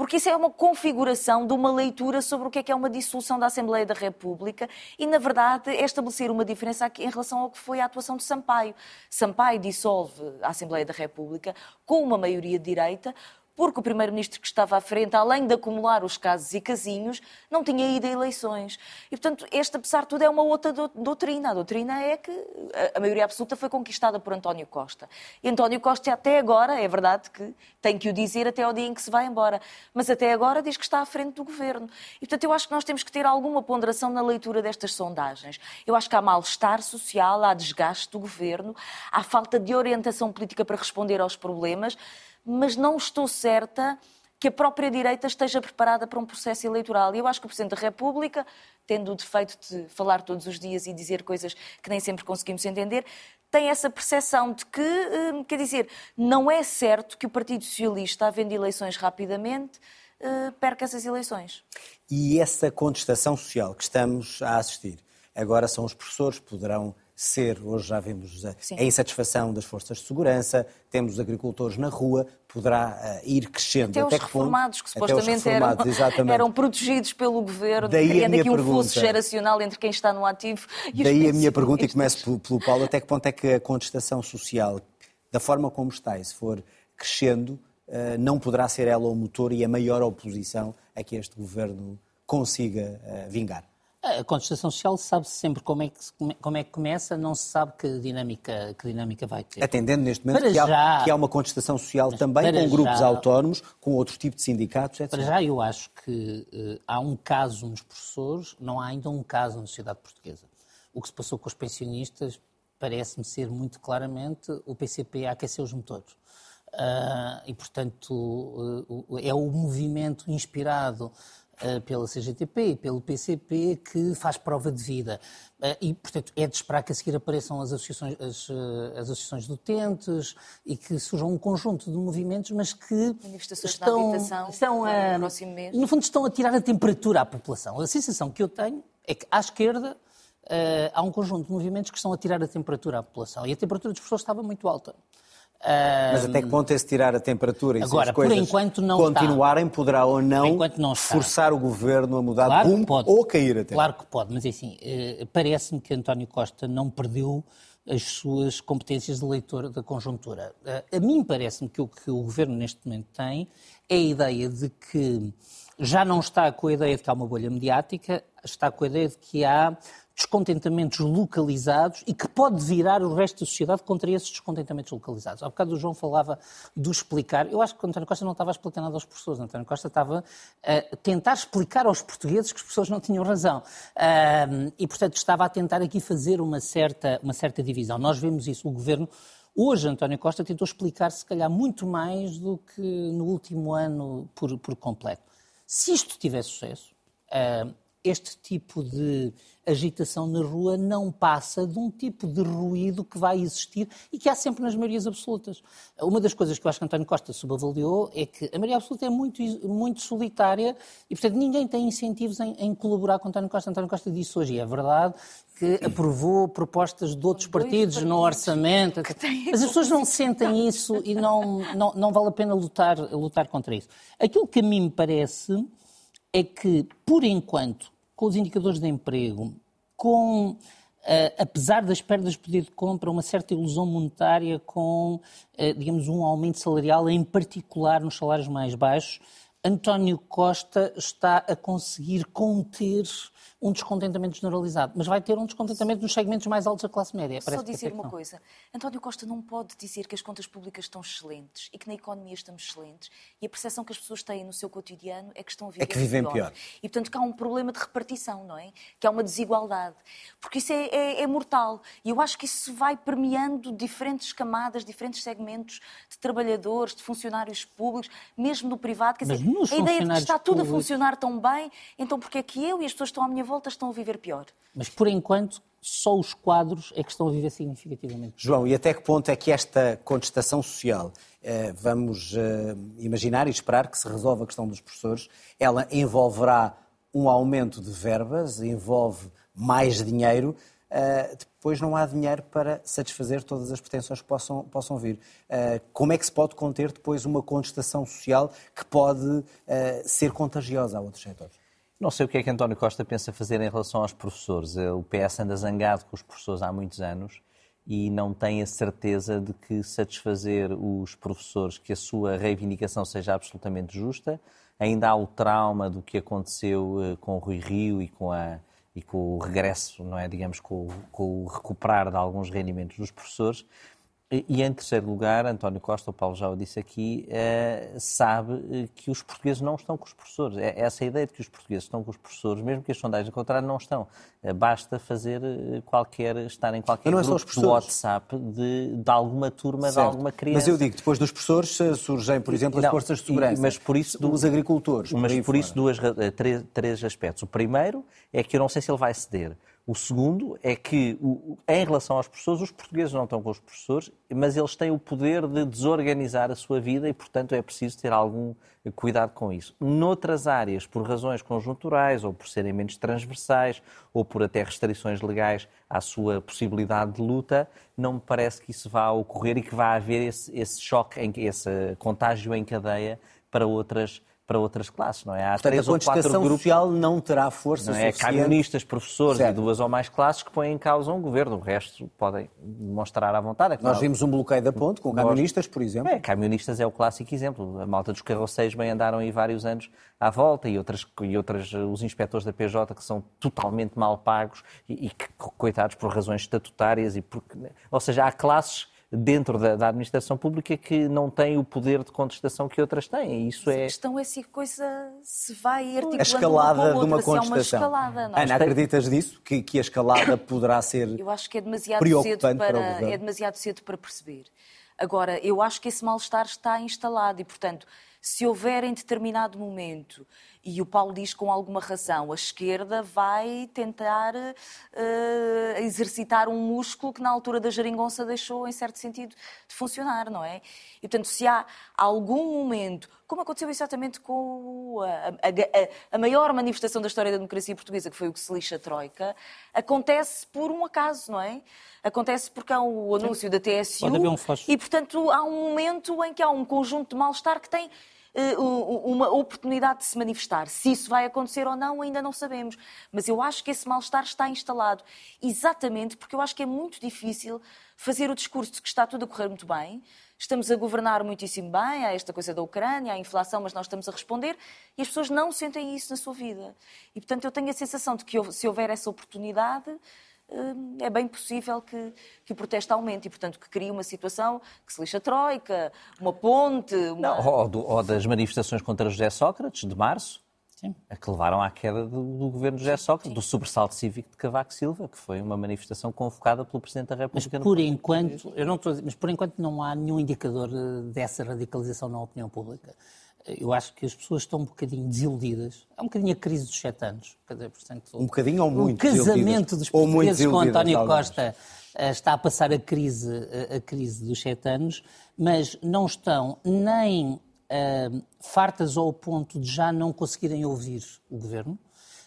S4: porque isso é uma configuração de uma leitura sobre o que é que é uma dissolução da Assembleia da República e, na verdade, é estabelecer uma diferença em relação ao que foi a atuação de Sampaio. Sampaio dissolve a Assembleia da República com uma maioria de direita, porque o primeiro-ministro que estava à frente, além de acumular os casos e casinhos, não tinha ido a eleições. E, portanto, esta, apesar de tudo, é uma outra doutrina. A doutrina é que a maioria absoluta foi conquistada por António Costa. E António Costa, até agora, é verdade que tem que o dizer até ao dia em que se vai embora, mas até agora diz que está à frente do governo. E, portanto, eu acho que nós temos que ter alguma ponderação na leitura destas sondagens. Eu acho que há mal-estar social, há desgaste do governo, há falta de orientação política para responder aos problemas mas não estou certa que a própria direita esteja preparada para um processo eleitoral. E eu acho que o Presidente da República, tendo o defeito de falar todos os dias e dizer coisas que nem sempre conseguimos entender, tem essa percepção de que, hum, quer dizer, não é certo que o Partido Socialista, havendo eleições rapidamente, hum, perca essas eleições.
S1: E essa contestação social que estamos a assistir, agora são os professores, poderão ser, hoje já vimos a, a, insatisfação das forças de segurança, temos os agricultores na rua, poderá uh, ir crescendo.
S4: Até, até os reformados, que, que supostamente eram, eram, protegidos pelo governo, Daí criando aqui um pergunta, fosso geracional entre quem está no ativo e
S1: Daí a minha pergunta, e começo pelo, pelo Paulo, até que ponto é que a contestação social, da forma como está, e se for crescendo, uh, não poderá ser ela o motor e a maior oposição a que este governo consiga uh, vingar?
S2: A contestação social sabe-se sempre como é, que, como é que começa, não se sabe que dinâmica, que dinâmica vai ter.
S1: Atendendo neste momento que, já, há, que há uma contestação social também com grupos já, autónomos, com outro tipo de sindicatos, etc.
S2: Para já eu acho que uh, há um caso nos professores, não há ainda um caso na sociedade portuguesa. O que se passou com os pensionistas parece-me ser muito claramente o PCP a aquecer os motores. Uh, e, portanto, uh, é o movimento inspirado pela CGTP e pelo PCP que faz prova de vida. Eh, e, portanto, é de esperar que a seguir apareçam as associações, as, eh, as associações de utentes e que surjam um conjunto de movimentos, mas que estão, estão a, no fundo, estão a tirar a temperatura à população. A sensação que eu tenho é que, à esquerda, há um conjunto de movimentos que estão a tirar a temperatura à população. E a temperatura das pessoas estava muito alta.
S1: Mas até que ponto é se tirar a temperatura e
S2: Agora,
S1: se as coisas
S2: por enquanto não
S1: continuarem,
S2: está.
S1: poderá ou não, não forçar o governo a mudar claro de rumo ou cair até?
S2: Claro que pode, mas assim, eh, parece-me que António Costa não perdeu as suas competências de leitor da conjuntura. Eh, a mim parece-me que o que o governo neste momento tem é a ideia de que já não está com a ideia de que há uma bolha mediática, está com a ideia de que há descontentamentos localizados e que pode virar o resto da sociedade contra esses descontentamentos localizados. Há bocado o João falava do explicar. Eu acho que o António Costa não estava a explicar nada aos professores. O António Costa estava a tentar explicar aos portugueses que os professores não tinham razão. E, portanto, estava a tentar aqui fazer uma certa, uma certa divisão. Nós vemos isso. O governo Hoje, António Costa tentou explicar, se calhar, muito mais do que no último ano por, por completo. Se isto tiver sucesso, este tipo de agitação na rua não passa de um tipo de ruído que vai existir e que há sempre nas maiorias absolutas. Uma das coisas que eu acho que António Costa subavaliou é que a maioria absoluta é muito, muito solitária e, portanto, ninguém tem incentivos em, em colaborar com António Costa. António Costa disse hoje, e é verdade, que aprovou propostas de outros partidos, partidos, no orçamento. Mas as pessoas não sentem isso e não, não, não vale a pena lutar, lutar contra isso. Aquilo que a mim me parece é que, por enquanto, com os indicadores de emprego, com, uh, apesar das perdas de poder de compra, uma certa ilusão monetária com, uh, digamos, um aumento salarial, em particular nos salários mais baixos, António Costa está a conseguir conter um descontentamento generalizado, mas vai ter um descontentamento nos segmentos mais altos da classe média.
S4: Só dizer uma coisa, António Costa não pode dizer que as contas públicas estão excelentes e que na economia estamos excelentes e a percepção que as pessoas têm no seu cotidiano é que estão a viver
S1: é que vivem pior. pior.
S4: E portanto que há um problema de repartição, não é? Que há uma desigualdade. Porque isso é, é, é mortal. E eu acho que isso vai permeando diferentes camadas, diferentes segmentos de trabalhadores, de funcionários públicos, mesmo no privado. Quer dizer, a ideia de que está tudo públicos... a funcionar tão bem, então porque é que eu e as pessoas estão à minha volta estão a viver pior.
S2: Mas, por enquanto, só os quadros é que estão a viver significativamente.
S1: João, e até que ponto é que esta contestação social, eh, vamos eh, imaginar e esperar que se resolva a questão dos professores, ela envolverá um aumento de verbas, envolve mais dinheiro, eh, depois não há dinheiro para satisfazer todas as pretensões que possam, possam vir. como é que se pode conter depois uma contestação social que pode ser contagiosa a outros setores?
S3: Não sei o que é que António Costa pensa fazer em relação aos professores. Eh, o PS anda zangado com os professores há muitos anos e não tem a certeza de que satisfazer os professores, que a sua reivindicação seja absolutamente justa. Ainda há o trauma do que aconteceu eh, com o Rui Rio e com, a, e com o regresso, não é, digamos, com, com o recuperar de alguns rendimentos dos professores. E em terceiro lugar, António Costa, o Paulo já o disse aqui, eh, sabe eh, que os portugueses não estão com os professores. É essa ideia de que os portugueses estão com os professores, mesmo que as sondagens ao contrário não estão. Eh, basta fazer qualquer, estar em qualquer
S1: é
S3: grupo do WhatsApp de, de alguma turma, certo. de alguma criança.
S1: Mas eu digo, depois dos professores surgem, por exemplo, as não, forças de segurança, mas por isso, os agricultores.
S3: Mas por, por isso duas, três, três aspectos. O primeiro é que eu não sei se ele vai ceder. O segundo é que, em relação aos professores, os portugueses não estão com os professores, mas eles têm o poder de desorganizar a sua vida e, portanto, é preciso ter algum cuidado com isso. Noutras áreas, por razões conjunturais, ou por serem menos transversais, ou por até restrições legais à sua possibilidade de luta, não me parece que isso vá ocorrer e que vá haver esse, esse choque, esse contágio em cadeia para outras para outras classes, não é?
S1: Há Portanto, três a contestação grupos, social não terá força
S3: não é?
S1: suficiente.
S3: Camionistas, professores certo. e duas ou mais classes que põem em causa um governo. O resto podem demonstrar à vontade. É
S1: Nós vimos um bloqueio da ponte com camionistas, por exemplo.
S3: É, camionistas é o clássico exemplo. A malta dos carroceiros bem andaram aí vários anos à volta e outras, e outras os inspectores da PJ que são totalmente mal pagos e, e que, coitados por razões estatutárias e porque... Ou seja, há classes dentro da, da, administração pública que não têm o poder de contestação que outras têm. Isso
S4: Mas
S3: é...
S4: A questão é se a coisa se vai articulando a
S1: escalada
S4: uma
S1: de uma contestação.
S4: É uma escalada,
S1: não? Ana, acreditas disso? Que, que a escalada poderá ser
S4: Eu acho que é demasiado cedo para, para é demasiado cedo para perceber. Agora, eu acho que esse mal-estar está instalado e, portanto, se houver em determinado momento e o Paulo diz com alguma razão: a esquerda vai tentar uh, exercitar um músculo que na altura da geringonça deixou, em certo sentido, de funcionar, não é? E, portanto, se há algum momento, como aconteceu exatamente com a, a, a, maior manifestação da história da democracia portuguesa, que foi o que se lixa a Troika, acontece por um acaso, não é? Acontece porque há o anúncio da TSU
S2: um
S4: e, portanto, há um momento em que há um conjunto de mal-estar que tem uma oportunidade de se manifestar. Se isso vai acontecer ou não, ainda não sabemos. Mas eu acho que esse mal-estar está instalado. Exatamente porque eu acho que é muito difícil fazer o discurso de que está tudo a correr muito bem, estamos a governar muitíssimo bem, há esta coisa da Ucrânia, há a inflação, mas nós estamos a responder e as pessoas não sentem isso na sua vida. E, portanto, eu tenho a sensação de que se houver essa oportunidade, é bem possível que, que, o protesto aumente e, portanto, que crie uma situação que se lixa a Troika, uma ponte... Uma...
S3: Não, ou, do, ou das manifestações contra José Sócrates, de março, Sim. a que levaram à queda do, do governo de José Sócrates, do sobressalto cívico de Cavaco Silva, que foi uma manifestação convocada pelo Presidente da República.
S2: Mas por enquanto, eu não estou dizer, mas por enquanto não há nenhum indicador dessa radicalização na opinião pública. Eu acho que as pessoas estão um bocadinho desiludidas. É um bocadinho a crise dos sete anos.
S1: Um bocadinho ou muito
S2: O casamento dos portugueses com António Costa eh, está a passar a crise, eh, a crise dos sete anos, mas não estão nem uh, fartas ao ponto de já não conseguirem ouvir o governo,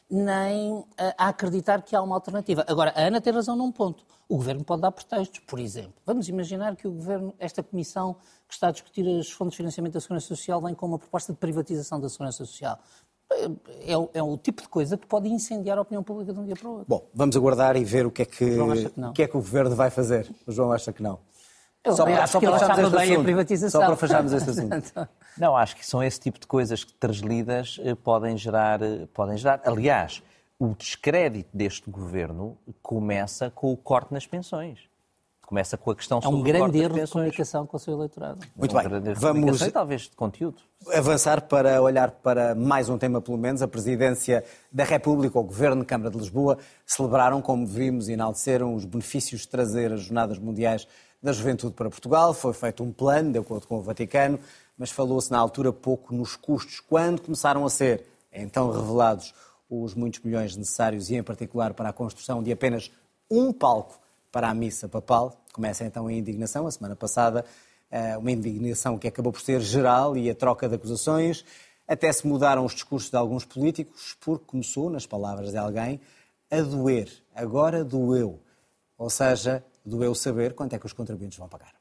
S2: nem uh, a acreditar que há uma alternativa. Agora, a Ana tem razão num ponto. O governo pode dar pretextos, por exemplo. Vamos imaginar que o governo, esta comissão que está a discutir os fundos de financiamento da Segurança Social, vem com uma proposta de privatização da Segurança Social. É, é, o tipo de coisa que pode incendiar a opinião pública de um dia para o outro.
S1: Bom, vamos aguardar e ver o que é que, que, que, é que o governo vai fazer. O João acha que não.
S2: Eu só para, só para fecharmos bem assunto. a privatização.
S1: Só para fecharmos este assunto.
S3: Não, acho que são esse tipo de coisas que, translidas, eh, podem gerar, eh, podem gerar. Aliás, o descrédito deste governo começa com o corte nas pensões. Começa com a questão
S2: sobre
S3: É um
S2: grande erro de comunicação com o seu eleitorado.
S1: Muito é um bem, vamos
S3: e talvez de conteúdo.
S1: avançar para olhar para mais um tema, pelo menos. A Presidência da República, o Governo de Câmara de Lisboa, celebraram, como vimos, e enalteceram os benefícios de trazer as Jornadas Mundiais da Juventude para Portugal. Foi feito um plano, de acordo com o Vaticano, mas falou-se na altura pouco nos custos. Quando começaram a ser então revelados os muitos milhões necessários e, em particular, para a construção de apenas um palco para a missa papal, começa então a indignação. A semana passada, eh, uma indignação que acabou por ser geral e a troca de acusações. Até se mudaram os discursos de alguns políticos, porque começou, nas palavras de alguém, a doer. Agora doeu. Ou seja, doeu saber quanto é que os contribuintes vão pagar.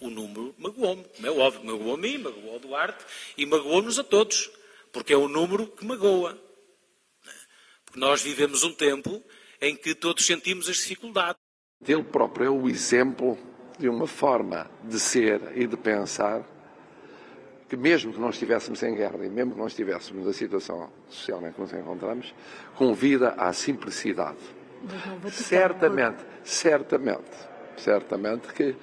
S5: O número magoou-me, como é óbvio, magoou a mim, magoou o Duarte e magoou-nos a todos, porque é o número que magoa. Porque nós vivemos um tempo em que todos sentimos as dificuldades.
S6: Ele próprio é o exemplo de uma forma de ser e de pensar que mesmo que não estivéssemos em guerra e mesmo que não estivéssemos na situação social em que nos encontramos, convida à simplicidade Certamente, certamente, certamente que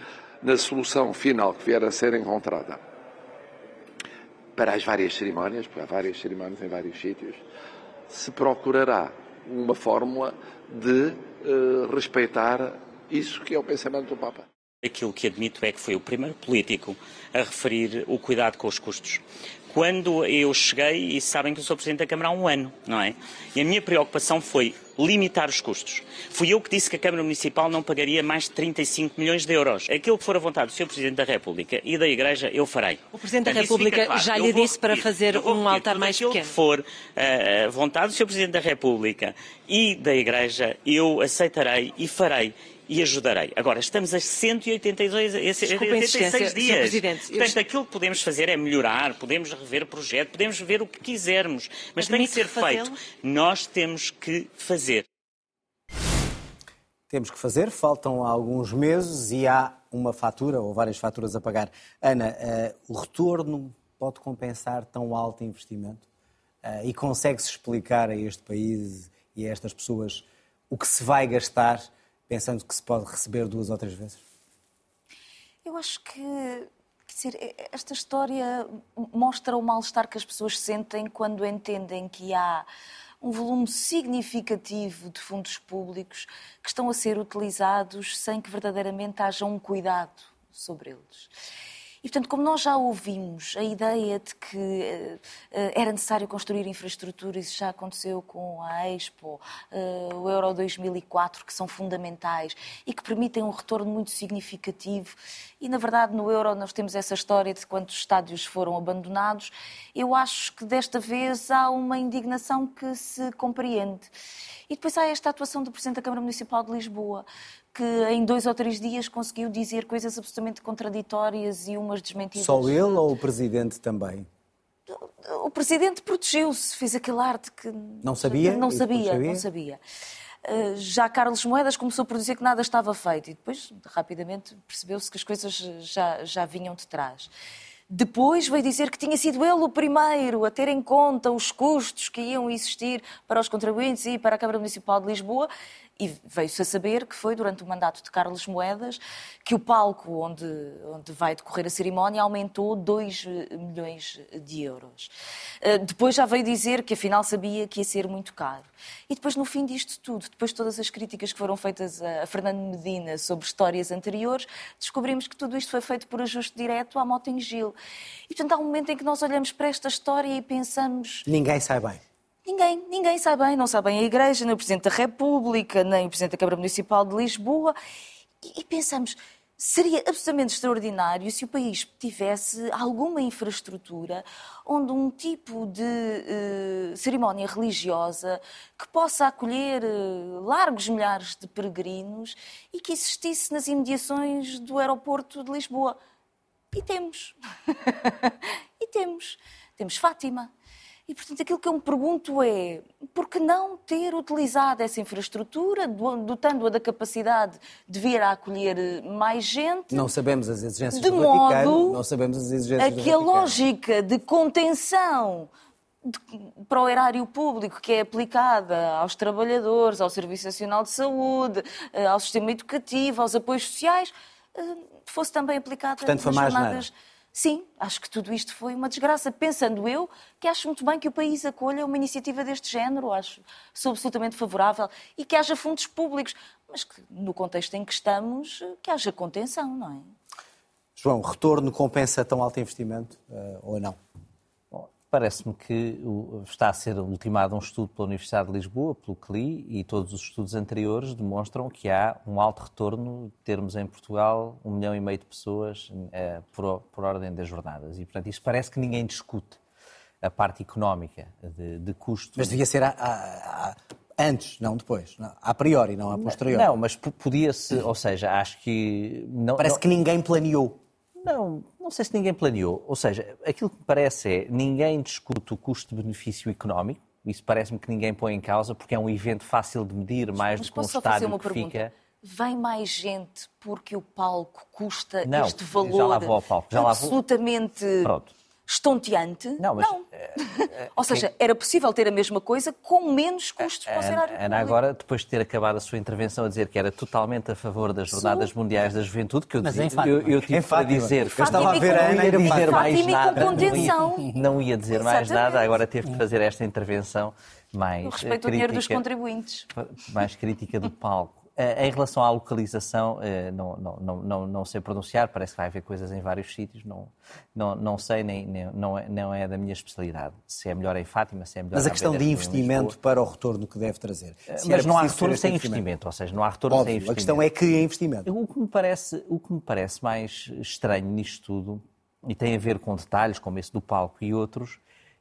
S6: na solução final que vier a ser encontrada para as várias cerimónias, porque há várias cerimónias em vários sítios, se procurará uma fórmula de uh, respeitar isso que é o pensamento do Papa.
S7: Aquilo que admito é que foi o primeiro político a referir o cuidado com os custos quando eu cheguei, e sabem que eu sou Presidente da Câmara há um ano, não é? E a minha preocupação foi limitar os custos. Fui eu que disse que a Câmara Municipal não pagaria mais de 35 milhões de euros. Aquilo que for a vontade do Sr. Presidente da República e da Igreja, eu farei.
S8: O Presidente da República claro. já lhe disse para fazer um altar mais pequeno.
S7: que for a uh, vontade do Sr. Presidente da República e da Igreja, eu aceitarei e farei e ajudarei. Agora, estamos a 182 186 dias.
S8: Presidente,
S7: Portanto, eu... aquilo que podemos fazer é melhorar, podemos rever o projeto, podemos ver o que quisermos, mas Admite tem que ser feito. Nós temos que fazer.
S1: Temos que fazer, faltam alguns meses e há uma fatura ou várias faturas a pagar. Ana, uh, o retorno pode compensar tão alto investimento? Uh, e consegue-se explicar a este país e a estas pessoas o que se vai gastar pensando que se pode receber duas ou três vezes?
S4: Eu acho que dizer, esta história mostra o mal-estar que as pessoas sentem quando entendem que há um volume significativo de fundos públicos que estão a ser utilizados sem que verdadeiramente haja um cuidado sobre eles. E, portanto, como nós já ouvimos a ideia de que uh, era necessário construir infraestruturas, isso já aconteceu com a Expo, uh, o Euro 2004, que são fundamentais e que permitem um retorno muito significativo. E, na verdade, no Euro nós temos essa história de quantos estádios foram abandonados. Eu acho que desta vez há uma indignação que se compreende. E depois há esta atuação do Presidente da Câmara Municipal de Lisboa, que em dois ou três dias conseguiu dizer coisas absolutamente contraditórias e umas desmentidas.
S1: Só ele ou o Presidente também?
S4: O Presidente protegeu-se, fez aquele arte que...
S1: Não sabia?
S4: Não sabia, não sabia. eh, já Carlos Moedas começou por dizer que nada estava feito e depois, rapidamente, percebeu-se que as coisas já, já vinham de trás. Depois veio dizer que tinha sido ele o primeiro a ter em conta os custos que iam existir para os contribuintes e para a Câmara Municipal de Lisboa e veio-se a saber que foi durante o mandato de Carlos Moedas que o palco onde, onde vai decorrer a cerimónia aumentou 2 milhões de euros. Eh, depois já veio dizer que afinal sabia que ia ser muito caro. E depois, no fim disto tudo, depois de todas as críticas que foram feitas a Fernando Medina sobre histórias anteriores, descobrimos que tudo isto foi feito por ajuste direto à Motem Gil. E portanto há um momento em que nós olhamos para esta história e pensamos.
S1: Ninguém sai bem.
S4: Ninguém, ninguém sabe bem, não sabe bem a Igreja, nem o Presidente da República, nem o Presidente da Câmara Municipal de Lisboa. E, e pensamos, seria absolutamente extraordinário se o país tivesse alguma infraestrutura onde um tipo de uh, cerimónia religiosa que possa acolher uh, largos milhares de peregrinos e que existisse nas imediações do aeroporto de Lisboa. E temos. e temos. Temos Fátima, e, portanto, aquilo que eu me pergunto é por que não ter utilizado essa infraestrutura, dotando-a da capacidade de vir a acolher mais gente?
S1: Não sabemos as exigências
S4: de
S1: do
S4: modo
S1: Vaticano, não sabemos as exigências
S4: a que a lógica de contenção de, para o erário público que é aplicada aos trabalhadores, ao Serviço Nacional de Saúde, eh, ao sistema educativo, aos apoios sociais, eh, fosse também aplicada
S1: Portanto,
S4: jornadas... Nada Sim, acho que tudo isto foi uma desgraça. Pensando eu que acho muito bem que o país acolha uma iniciativa deste género, acho sou absolutamente favorável e que haja fundos públicos, mas que no contexto em que estamos, que haja contenção, não é?
S1: João, retorno compensa tão alto investimento uh, ou não?
S3: Parece-me que está a ser ultimado um estudo pela Universidade de Lisboa, pelo CLI, e todos os estudos anteriores demonstram que há um alto retorno, termos em Portugal um milhão e meio de pessoas é, por, por, ordem das jornadas. E, portanto, isso parece que ninguém discute a parte económica de, de custo.
S1: Mas devia ser a, a, a, antes, não depois. Não, a priori, não a posteriori.
S3: Não, mas podia-se, ou seja, acho que... Não,
S1: parece
S3: não...
S1: que ninguém planeou.
S3: Não, não sei se ninguém planeou. Ou seja, aquilo que me parece é ninguém discute o custo-benefício económico. Isso parece-me que ninguém põe em causa porque é um evento fácil de medir, mais
S4: Mas
S3: do que um
S4: estádio
S3: que pergunta? fica.
S4: Vem mais gente porque o palco custa
S3: não,
S4: este valor
S3: já lá vou ao palco. Já
S4: absolutamente
S3: Pronto
S4: estonteante.
S3: Não, mas,
S4: não. Ou seja, era possível ter a mesma coisa com menos custos para o cenário
S3: Ana, agora, depois de ter acabado a sua intervenção a dizer que era totalmente a favor das Jornadas Sou... Mundiais da Juventude, que eu,
S2: mas
S3: dizia, eu, eu tive para dizer...
S1: Eu estava a ver a Ana
S3: e dizer mais nada.
S4: Com contenção.
S3: Não ia, não ia dizer mais nada, agora teve que fazer esta intervenção mais
S4: respeito crítica, o dinheiro dos contribuintes.
S3: Mais crítica do palco. Eh, em relação à localização, eh, não, não, não, não, sei pronunciar, parece que vai haver coisas em vários sítios, não, não, não sei, nem, nem, não, é, não é da minha especialidade. Se é melhor em Fátima, se é melhor
S1: Mas a questão de investimento para o retorno que deve trazer.
S3: Eh, se Mas não há retorno sem investimento. investimento. ou seja, não há retorno
S1: Óbvio,
S3: sem investimento.
S1: A questão é que é investimento.
S3: O que, me parece, o que me parece mais estranho nisto tudo, e tem a ver com detalhes como esse do palco e outros,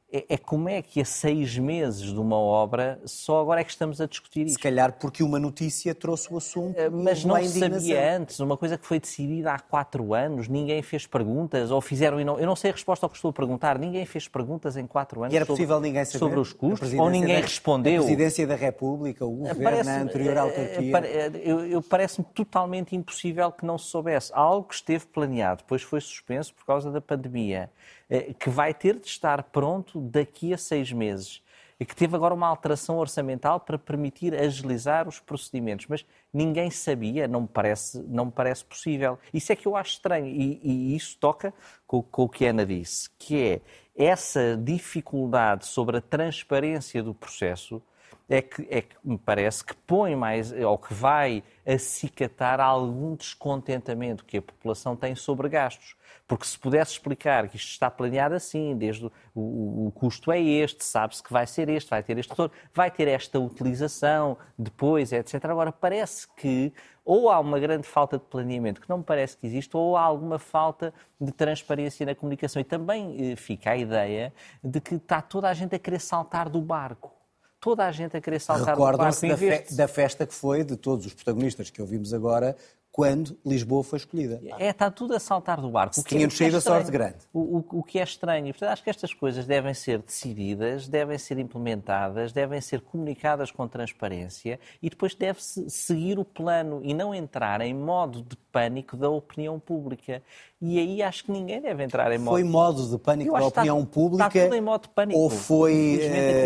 S3: é, é, como é que a seis meses de uma obra só agora é que estamos a discutir isto.
S1: Se calhar porque uma notícia trouxe o assunto. Eh,
S3: mas não se sabia antes, uma coisa que foi decidida há quatro anos, ninguém fez perguntas, ou fizeram. Eu não sei a resposta ao que estou a perguntar, ninguém fez perguntas em quatro anos.
S1: E era
S3: sobre,
S1: possível ninguém saber?
S3: Sobre os custos, ou ninguém
S1: da,
S3: respondeu.
S1: A Presidência da República, o governo, parece, a anterior autarquia.
S3: Eu, eu parece-me totalmente impossível que não se soubesse. Algo que esteve planeado, depois foi suspenso por causa da pandemia. Eh, que vai ter de estar pronto daqui a seis meses e que teve agora uma alteração orçamental para permitir agilizar os procedimentos. Mas ninguém sabia, não me parece, não me parece possível. Isso é que eu acho estranho e, e isso toca com, com o que a Ana disse, que é essa dificuldade sobre a transparência do processo é que, é que me parece que põe mais, ou que vai acicatar algum descontentamento que a população tem sobre gastos. Porque se pudesse explicar que isto está planeado assim, desde o, o, o custo é este, sabe-se que vai ser este, vai ter este retorno, vai ter esta utilização depois, etc. Agora, parece que ou há uma grande falta de planeamento, que não me parece que existe, ou há alguma falta de transparência na comunicação. E também eh, fica a ideia de que está toda a gente a querer saltar do barco toda a gente a querer saltar
S1: Recordam-se. Da, fe da festa que foi de todos os protagonistas que ouvimos agora, quando Lisboa foi escolhida.
S3: É, está tudo a saltar do barco.
S1: Se tínhamos
S3: é
S1: saído a
S3: estranho.
S1: sorte grande.
S3: O, o, o que é estranho. Portanto, acho que estas coisas devem ser decididas, devem ser implementadas, devem ser comunicadas com transparência e depois deve-se seguir o plano e não entrar em modo de pânico da opinião pública. E aí acho que ninguém deve entrar em modo...
S1: Foi modo de pânico da
S3: que está-
S1: opinião pública
S3: está tudo em modo de pânico.
S1: ou foi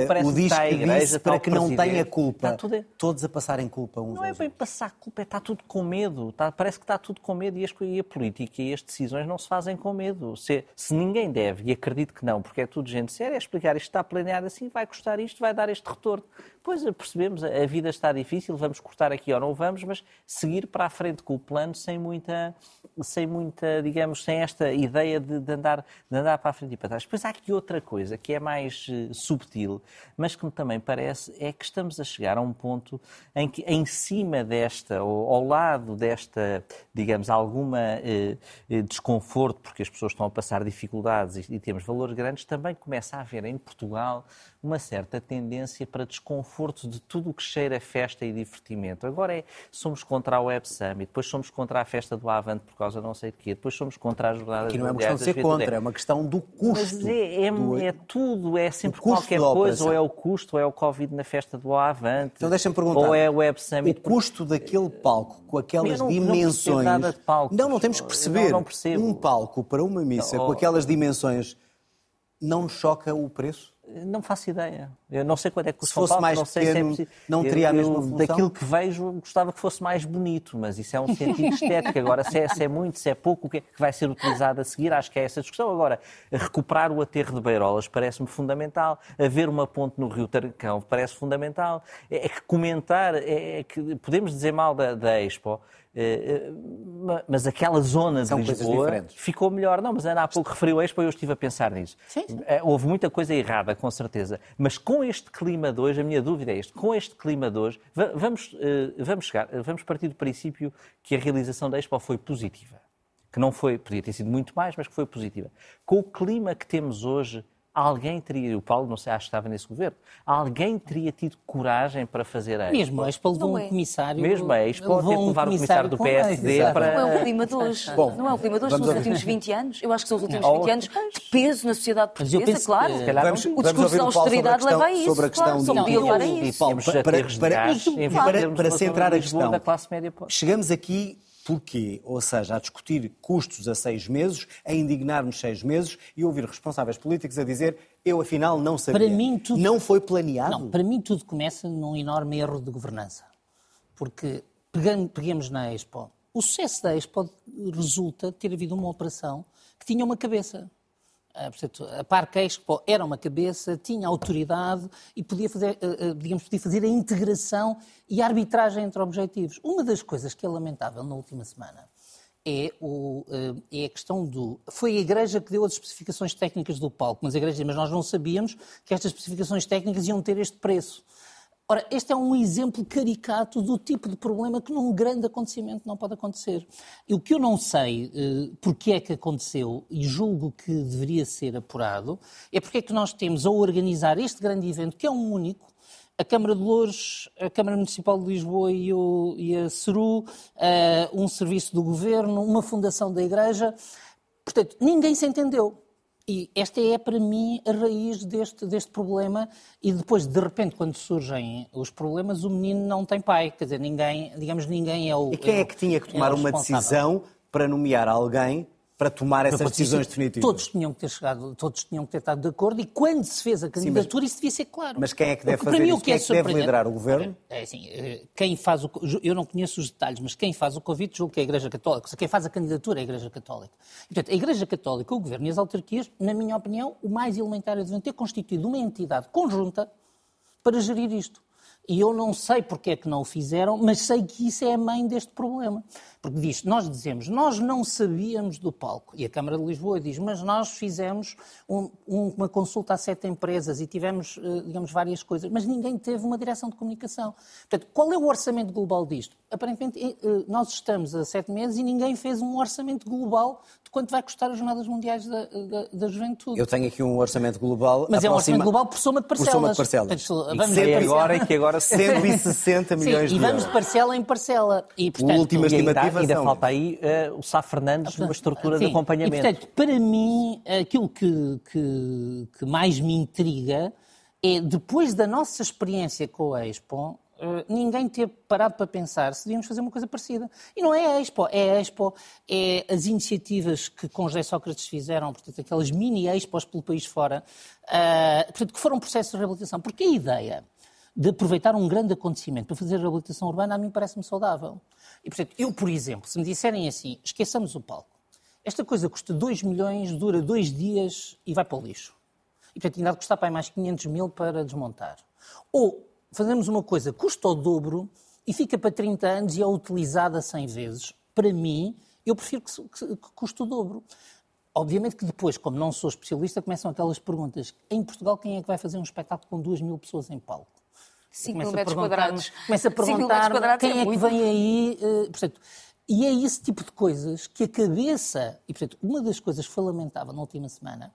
S3: parece
S1: o
S3: que
S1: disco
S3: a
S1: que
S3: igreja,
S1: disse para que não
S3: presidente.
S1: tenha culpa?
S3: Está tudo
S1: Todos a passarem culpa uns
S3: Não é bem
S1: outros.
S3: passar culpa, é está tudo com medo. Está- parece que está tudo com medo e, as e a política e as decisões não se fazem com medo. Se, se ninguém deve, e acredito que não, porque é tudo gente séria, é explicar isto está planeado assim, vai custar isto, vai dar este retorno. Pois percebemos, a vida está difícil, vamos cortar aqui ou não vamos, mas seguir para a frente com o plano sem muita, sem muita digamos, sem esta ideia de, de andar, de andar para a frente e para trás. Depois há aqui outra coisa que é mais eh, subtil, mas que me também parece é que estamos a chegar a um ponto em que em cima desta, ou ao lado desta, digamos, alguma eh, desconforto, porque as pessoas estão a passar dificuldades e, e temos valores grandes, também começa a haver em Portugal uma certa tendência para desconforto de tudo o que cheira a festa e divertimento. Agora é, somos contra a Web Summit, depois somos contra a festa do Avante por causa de não sei de quê, depois somos contra as jornadas
S1: Aqui não é uma questão de ser contra, é uma questão do
S3: Mas
S1: custo.
S3: é, é-
S1: do-
S3: é tudo, é sempre
S1: o
S3: qualquer coisa, ou é o custo, ou é o Covid na festa do Avante,
S1: Então deixa-me perguntar.
S3: ou é o Web
S1: O
S3: Summit.
S1: custo daquele palco, com aquelas
S3: não- não
S1: dimensões.
S3: nada de palcos.
S1: Não, não temos que perceber.
S3: não- não.
S1: Um palco para uma missa
S3: Oh.
S1: com aquelas dimensões não choca o preço?
S3: Não faço ideia. Eu não sei quanto é que custa
S1: Se
S3: um
S1: fosse
S3: palco,
S1: mais
S3: não sei se é
S1: não
S3: Eu-
S1: teria a mesma
S3: eu,
S1: função?
S3: Daquilo que vejo, gostava que fosse mais bonito, mas isso é um sentido estético. Agora, se é, se é muito, se é pouco, o que é que vai ser utilizado a seguir? Acho que é essa discussão. Agora, recuperar o aterro de Beirolas parece-me fundamental. Haver uma ponte no Rio Tarcão parece fundamental. É, é que comentar, é, é que podemos dizer mal da, da Expo, mas aquela zona de
S1: São coisas
S3: Lisboa ficou melhor. Não, mas Ana há pouco referiu a Expo e eu estive a pensar nisso.
S2: Sim, sim.
S3: Eh, Houve muita coisa errada, com certeza. Mas com este clima de hoje, a minha dúvida é isto: com este clima de hoje, va- vamos, eh, vamos, chegar, eh, vamos partir do princípio que a realização da Expo foi positiva. Que não foi, podia ter sido muito mais, mas que foi positiva. Com o clima que temos hoje, alguém teria, o Paulo, não sei, acho que estava nesse governo, alguém teria tido coragem para fazer a Expo.
S2: Mesmo a Expo levou
S4: Não
S2: um
S4: é.
S2: comissário.
S3: Mesmo a Expo
S2: levou
S3: teve que
S2: um
S3: levar o comissário do PSD
S2: exato.
S3: para-
S4: Não é o clima de hoje.
S1: Bom,
S4: não é o clima de hoje, são os últimos 20 anos. Eu acho que são os últimos
S3: Ou-
S4: 20 anos de peso na sociedade
S2: Mas eu
S4: portuguesa,
S2: penso
S4: claro.
S2: que-
S3: Se calhar
S1: Vamos-
S4: O discurso da austeridade
S1: questão-
S4: leva a isso.
S1: sobre a questão
S4: claro,
S1: do-
S4: levar a
S1: E
S4: isso.
S1: Paulo, para-
S3: de
S1: para-
S3: de
S1: para- para centrar a
S3: de
S1: questão.
S3: da classe média pobre.
S1: Chegamos aqui porquê? Ou seja, a discutir custos a seis meses, a indignar-nos seis meses e ouvir responsáveis políticos a dizer eu afinal não sabia.
S2: Para mim, tudo-
S1: Não foi planeado?
S2: Não, para mim tudo começa num enorme erro de governança. Porque pegando, peguemos na Expo. O sucesso da Expo resulta de ter havido uma operação que tinha uma cabeça. Ah, portanto, a Expo era uma cabeça, tinha autoridade e podia fazer, ah, ah, digamos, podia fazer a integração e a arbitragem entre objetivos. Uma das coisas que é lamentável na última semana é, o, é a questão do. Foi a Igreja que deu as especificações técnicas do palco, mas a Igreja, mas nós não sabíamos que estas especificações técnicas iam ter este preço. Ora, este é um exemplo caricato do tipo de problema que num grande acontecimento não pode acontecer. E o que eu não sei eh, porque é que aconteceu e julgo que deveria ser apurado é porque é que nós temos a organizar este grande evento, que é um único, a Câmara de Louros, a Câmara Municipal de Lisboa e, o- e a CERU, eh, um serviço do governo, uma fundação da Igreja. Portanto, ninguém se entendeu. E esta é, para mim, a raiz deste, deste problema. E depois, de repente, quando surgem os problemas, o menino não tem pai. Quer dizer, ninguém, digamos, ninguém é o.
S1: E quem é
S2: o-
S1: que tinha que
S2: é
S1: tomar
S2: o
S1: uma decisão para nomear alguém para tomar essas decisões definitivas?
S2: Todos tinham que ter chegado, todos tinham que ter estado de acordo e quando se fez a candidatura isso devia ser claro.
S1: mas quem é que deve
S2: Porque, para
S1: fazer
S2: mim,
S1: isso?
S2: o que
S1: Quem
S2: é
S1: é que deve liderar o governo?
S2: É assim, eh, quem faz o, eu não conheço os detalhes, mas quem faz o convite julgo que é a Igreja Católica. Quem faz a candidatura é a Igreja Católica. E, portanto, a Igreja Católica, o governo e as autarquias, na minha opinião, o mais elementar é deviam ter constituído uma entidade conjunta para gerir isto. E eu não sei porque é que não o fizeram, mas sei que isso é a mãe deste problema. Porque diz, nós dizemos, nós não sabíamos do palco. E a Câmara de Lisboa diz, mas nós fizemos um- um- uma consulta a sete empresas e tivemos, eh, digamos, várias coisas, mas ninguém teve uma direção de comunicação. Portanto, qual é o orçamento global disto? Aparentemente, eh, eh, nós estamos a sete meses e ninguém fez um orçamento global de quanto vai custar as Jornadas Mundiais da, da, da Juventude.
S1: Eu tenho aqui um orçamento global.
S2: Mas é um
S1: aproxima-
S2: orçamento global por soma de
S1: Por
S2: parcelas.
S1: soma de parcelas.
S2: Portanto,
S1: E
S2: vamos ver-
S3: agora e que agora
S1: 160 milhões
S2: Sim,
S1: de
S2: e vamos
S1: euros.
S2: de parcela em parcela. E, portanto,
S1: última
S3: E ainda há
S1: estimativa
S3: ainda falta aí uh, o Sá Fernandes numa estrutura Sim. de acompanhamento.
S2: E, portanto, para mim, aquilo que, que, que mais me intriga é, depois da nossa experiência com a Expo, Uh, ninguém ter parado para pensar se devíamos fazer uma coisa parecida. E não é a Expo, é a Expo, é as iniciativas que com José Sócrates fizeram, portanto, aquelas mini Expos pelo país fora, uh, portanto, que foram processos de reabilitação. Porque a ideia de aproveitar um grande acontecimento para fazer reabilitação urbana, a mim parece-me saudável. E, portanto, eu, por exemplo, se me disserem assim, esqueçamos o palco, esta coisa custa 2 milhões, dura dois dias e vai para o lixo. E, portanto, ainda há de custar para mais 500 mil para desmontar. Ou fazemos uma coisa, custa o dobro e fica para 30 anos e é utilizada 100 vezes. Para mim, eu prefiro que, que, que custe o dobro. Obviamente que depois, como não sou especialista, começam aquelas perguntas. Em Portugal, quem é que vai fazer um espetáculo com 2 mil pessoas em palco?
S4: 5 mil metros quadrados.
S2: Começa a perguntar quem é, é que vem aí. Uh, portanto, e é esse tipo de coisas que a cabeça. E, portanto, uma das coisas que foi lamentável na última semana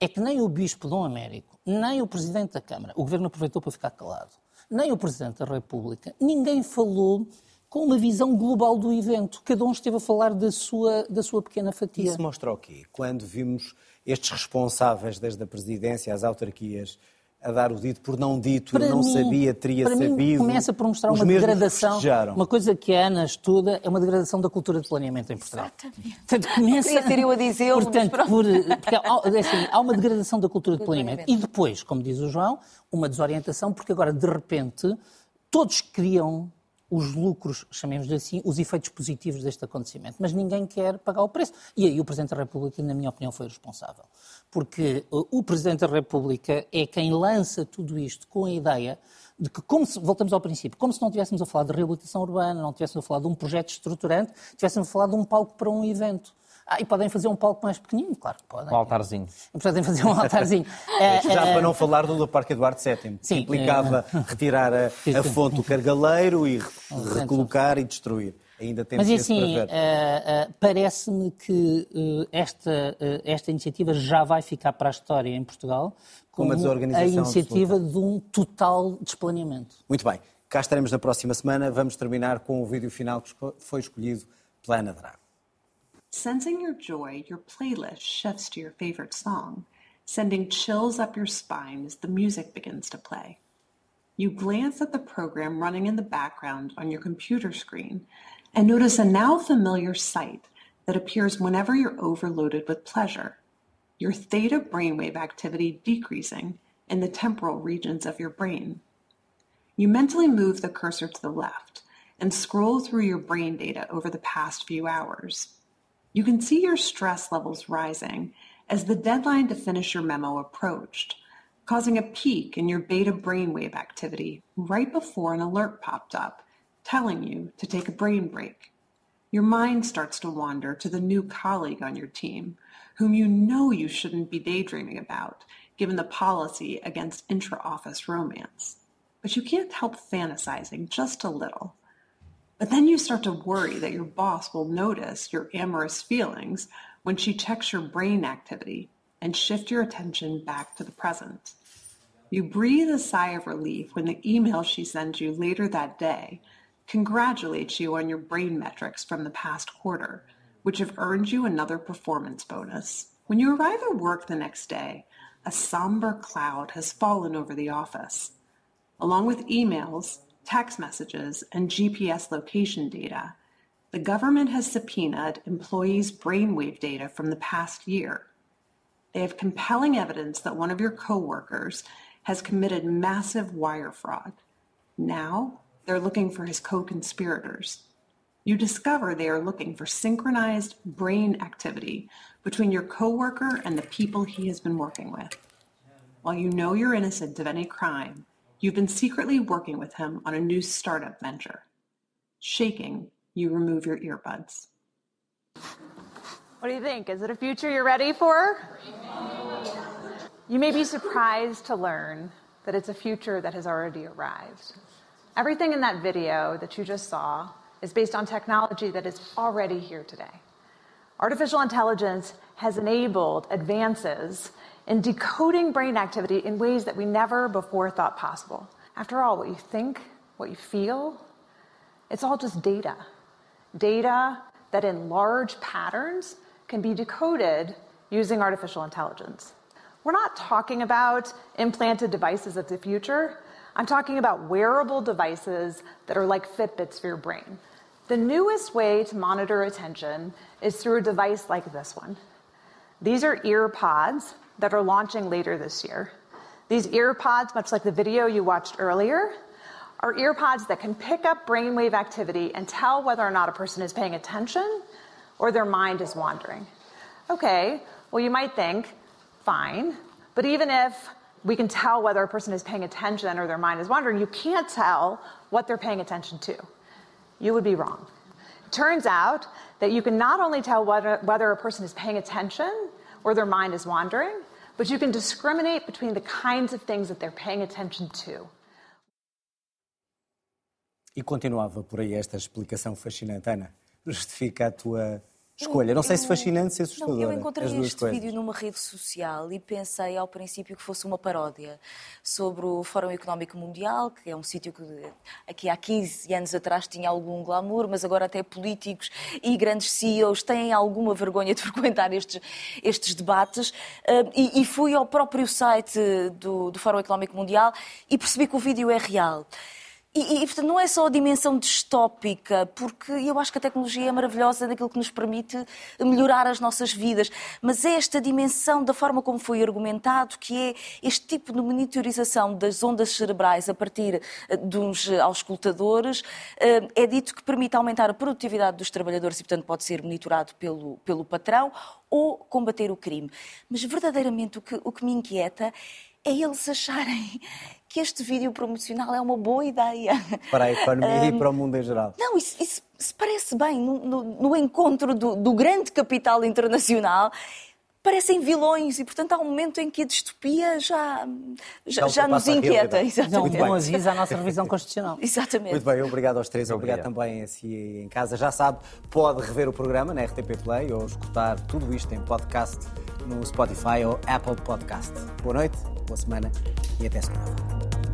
S2: é que nem o Bispo Dom Américo, nem o Presidente da Câmara, o Governo aproveitou para ficar calado, nem o Presidente da República, ninguém falou com uma visão global do evento. Cada um esteve a falar da sua, da sua pequena fatia.
S1: Isso mostra o quê? Quando vimos estes responsáveis, desde a Presidência às autarquias, a dar o dito por não dito, para não mim, sabia, teria para sabido. Mim
S2: começa por mostrar uma degradação. Uma coisa que a Ana estuda é uma degradação da cultura de planeamento em Portugal.
S4: Exatamente. Portanto, começa,
S2: não
S4: eu a dizer
S2: portanto, por, porque há, é assim, há uma degradação da cultura de planeamento. E depois, como diz o João, uma desorientação, porque agora, de repente, todos criam os lucros, chamemos-lhe assim, os efeitos positivos deste acontecimento. Mas ninguém quer pagar o preço. E aí o Presidente da República, na minha opinião, foi responsável. Porque uh, o Presidente da República é quem lança tudo isto com a ideia de que, como se, voltamos ao princípio, como se não estivéssemos a falar de reabilitação urbana, não estivéssemos a falar de um projeto estruturante, estivéssemos a falar de um palco para um evento. Ah, e podem fazer um palco mais pequenino? Claro que podem.
S3: Um altarzinho.
S2: Podem fazer um altarzinho.
S1: é, Já é, para não falar do, do Parque Eduardo VII, que implicava é, retirar a, a fonte do cargaleiro e recolocar e destruir. Ainda temos
S2: Mas assim, uh, uh, parece-me que uh, esta, esta iniciativa já vai ficar para a história em Portugal como a iniciativa absoluta. de um total desplaneamento.
S1: Muito bem. Cá estaremos na próxima semana. Vamos terminar com o vídeo final que foi escolhido pela Ana Drago.
S9: Sensing your joy, your playlist shifts to your favorite song, sending chills up your spine as the music begins to play. You glance at the program running in the background on your computer screen and notice a now familiar sight that appears whenever you're overloaded with pleasure. Your theta brainwave activity decreasing in the temporal regions of your brain. You mentally move the cursor to the left and scroll through your brain data over the past few hours. You can see your stress levels rising as the deadline to finish your memo approached, causing a peak in your beta brainwave activity right before an alert popped up telling you to take a brain break. Your mind starts to wander to the new colleague on your team, whom you know you shouldn't be daydreaming about, given the policy against intra office romance. But you can't help fantasizing just a little but then you start to worry that your boss will notice your amorous feelings when she checks your brain activity and shift your attention back to the present. You breathe a sigh of relief when the email she sends you later that day congratulates you on your brain metrics from the past quarter, which have earned you another performance bonus. When you arrive at work the next day, a somber cloud has fallen over the office. Along with emails, text messages, and GPS location data, the government has subpoenaed employees' brainwave data from the past year. They have compelling evidence that one of your coworkers has committed massive wire fraud. Now they're looking for his co-conspirators. You discover they are looking for synchronized brain activity between your coworker and the people he has been working with. While you know you're innocent of any crime, You've been secretly working with him on a new startup venture. Shaking, you remove your earbuds.
S10: What do you think? Is it a future you're ready for? You may be surprised to learn that it's a future that has already arrived. Everything in that video that you just saw is based on technology that is already here today. Artificial intelligence has enabled advances in decoding brain activity in ways that we never before thought possible. After all, what you think, what you feel, it's all just data. data that in large patterns can be decoded using artificial intelligence. We're not talking about implanted devices of the future. I'm talking about wearable devices that are like Fitbits for your brain. The newest way to monitor attention is through a device like this one. These are EarPods that are launching later this year. These EarPods, much like the video you watched earlier, are EarPods that can pick up brainwave activity and tell whether or not a person is paying attention or their mind is wandering. Okay, well, you might think, fine, but even if we can tell whether a person is paying attention or their mind is wandering, you can't tell what they're paying attention to. You would be wrong. It turns out that you can not only tell whether, whether a person is paying attention or their mind is wandering, but you can discriminate between the kinds of things that they're paying attention to.
S1: E continuava por aí esta explicação fascinante. Ana, justifica a tua escolha. Não sei se fascinante, se assustadora.
S4: Não, eu encontrei este
S1: coisas.
S4: vídeo numa rede social e pensei ao princípio que fosse uma paródia sobre o Fórum Económico Mundial, que é um sítio que aqui há 15 anos atrás tinha algum glamour, mas agora até políticos e grandes CEOs têm alguma vergonha de frequentar estes, estes debates. Uh, e, e, fui ao próprio site do, do Fórum Económico Mundial e percebi que o vídeo é real. E, e, portanto, não é só a dimensão distópica, porque eu acho que a tecnologia é maravilhosa naquilo que nos permite melhorar as nossas vidas, mas é esta dimensão da forma como foi argumentado, que é este tipo de monitorização das ondas cerebrais a partir eh, de uns auscultadores, eh, é dito que permite aumentar a produtividade dos trabalhadores e, portanto, pode ser monitorado pelo, pelo patrão ou combater o crime. Mas verdadeiramente o que, o que me inquieta é eles acharem que este vídeo promocional é uma boa ideia.
S1: Para a economia um, e para o mundo em geral.
S4: Não, isso, isso se parece bem no, no, no encontro do, do, grande capital internacional. Parecem vilões e, portanto, há um momento em que a distopia já, já, já nos inquieta.
S2: Não, um bom aviso à nossa revisão constitucional.
S4: Exatamente.
S1: Muito bem, obrigado aos três, obrigado, obrigado também a si em casa. Já sabe, pode rever o programa na RTP Play ou escutar tudo isto em podcast no Spotify ou Apple Podcast. Boa noite, boa semana e até segunda.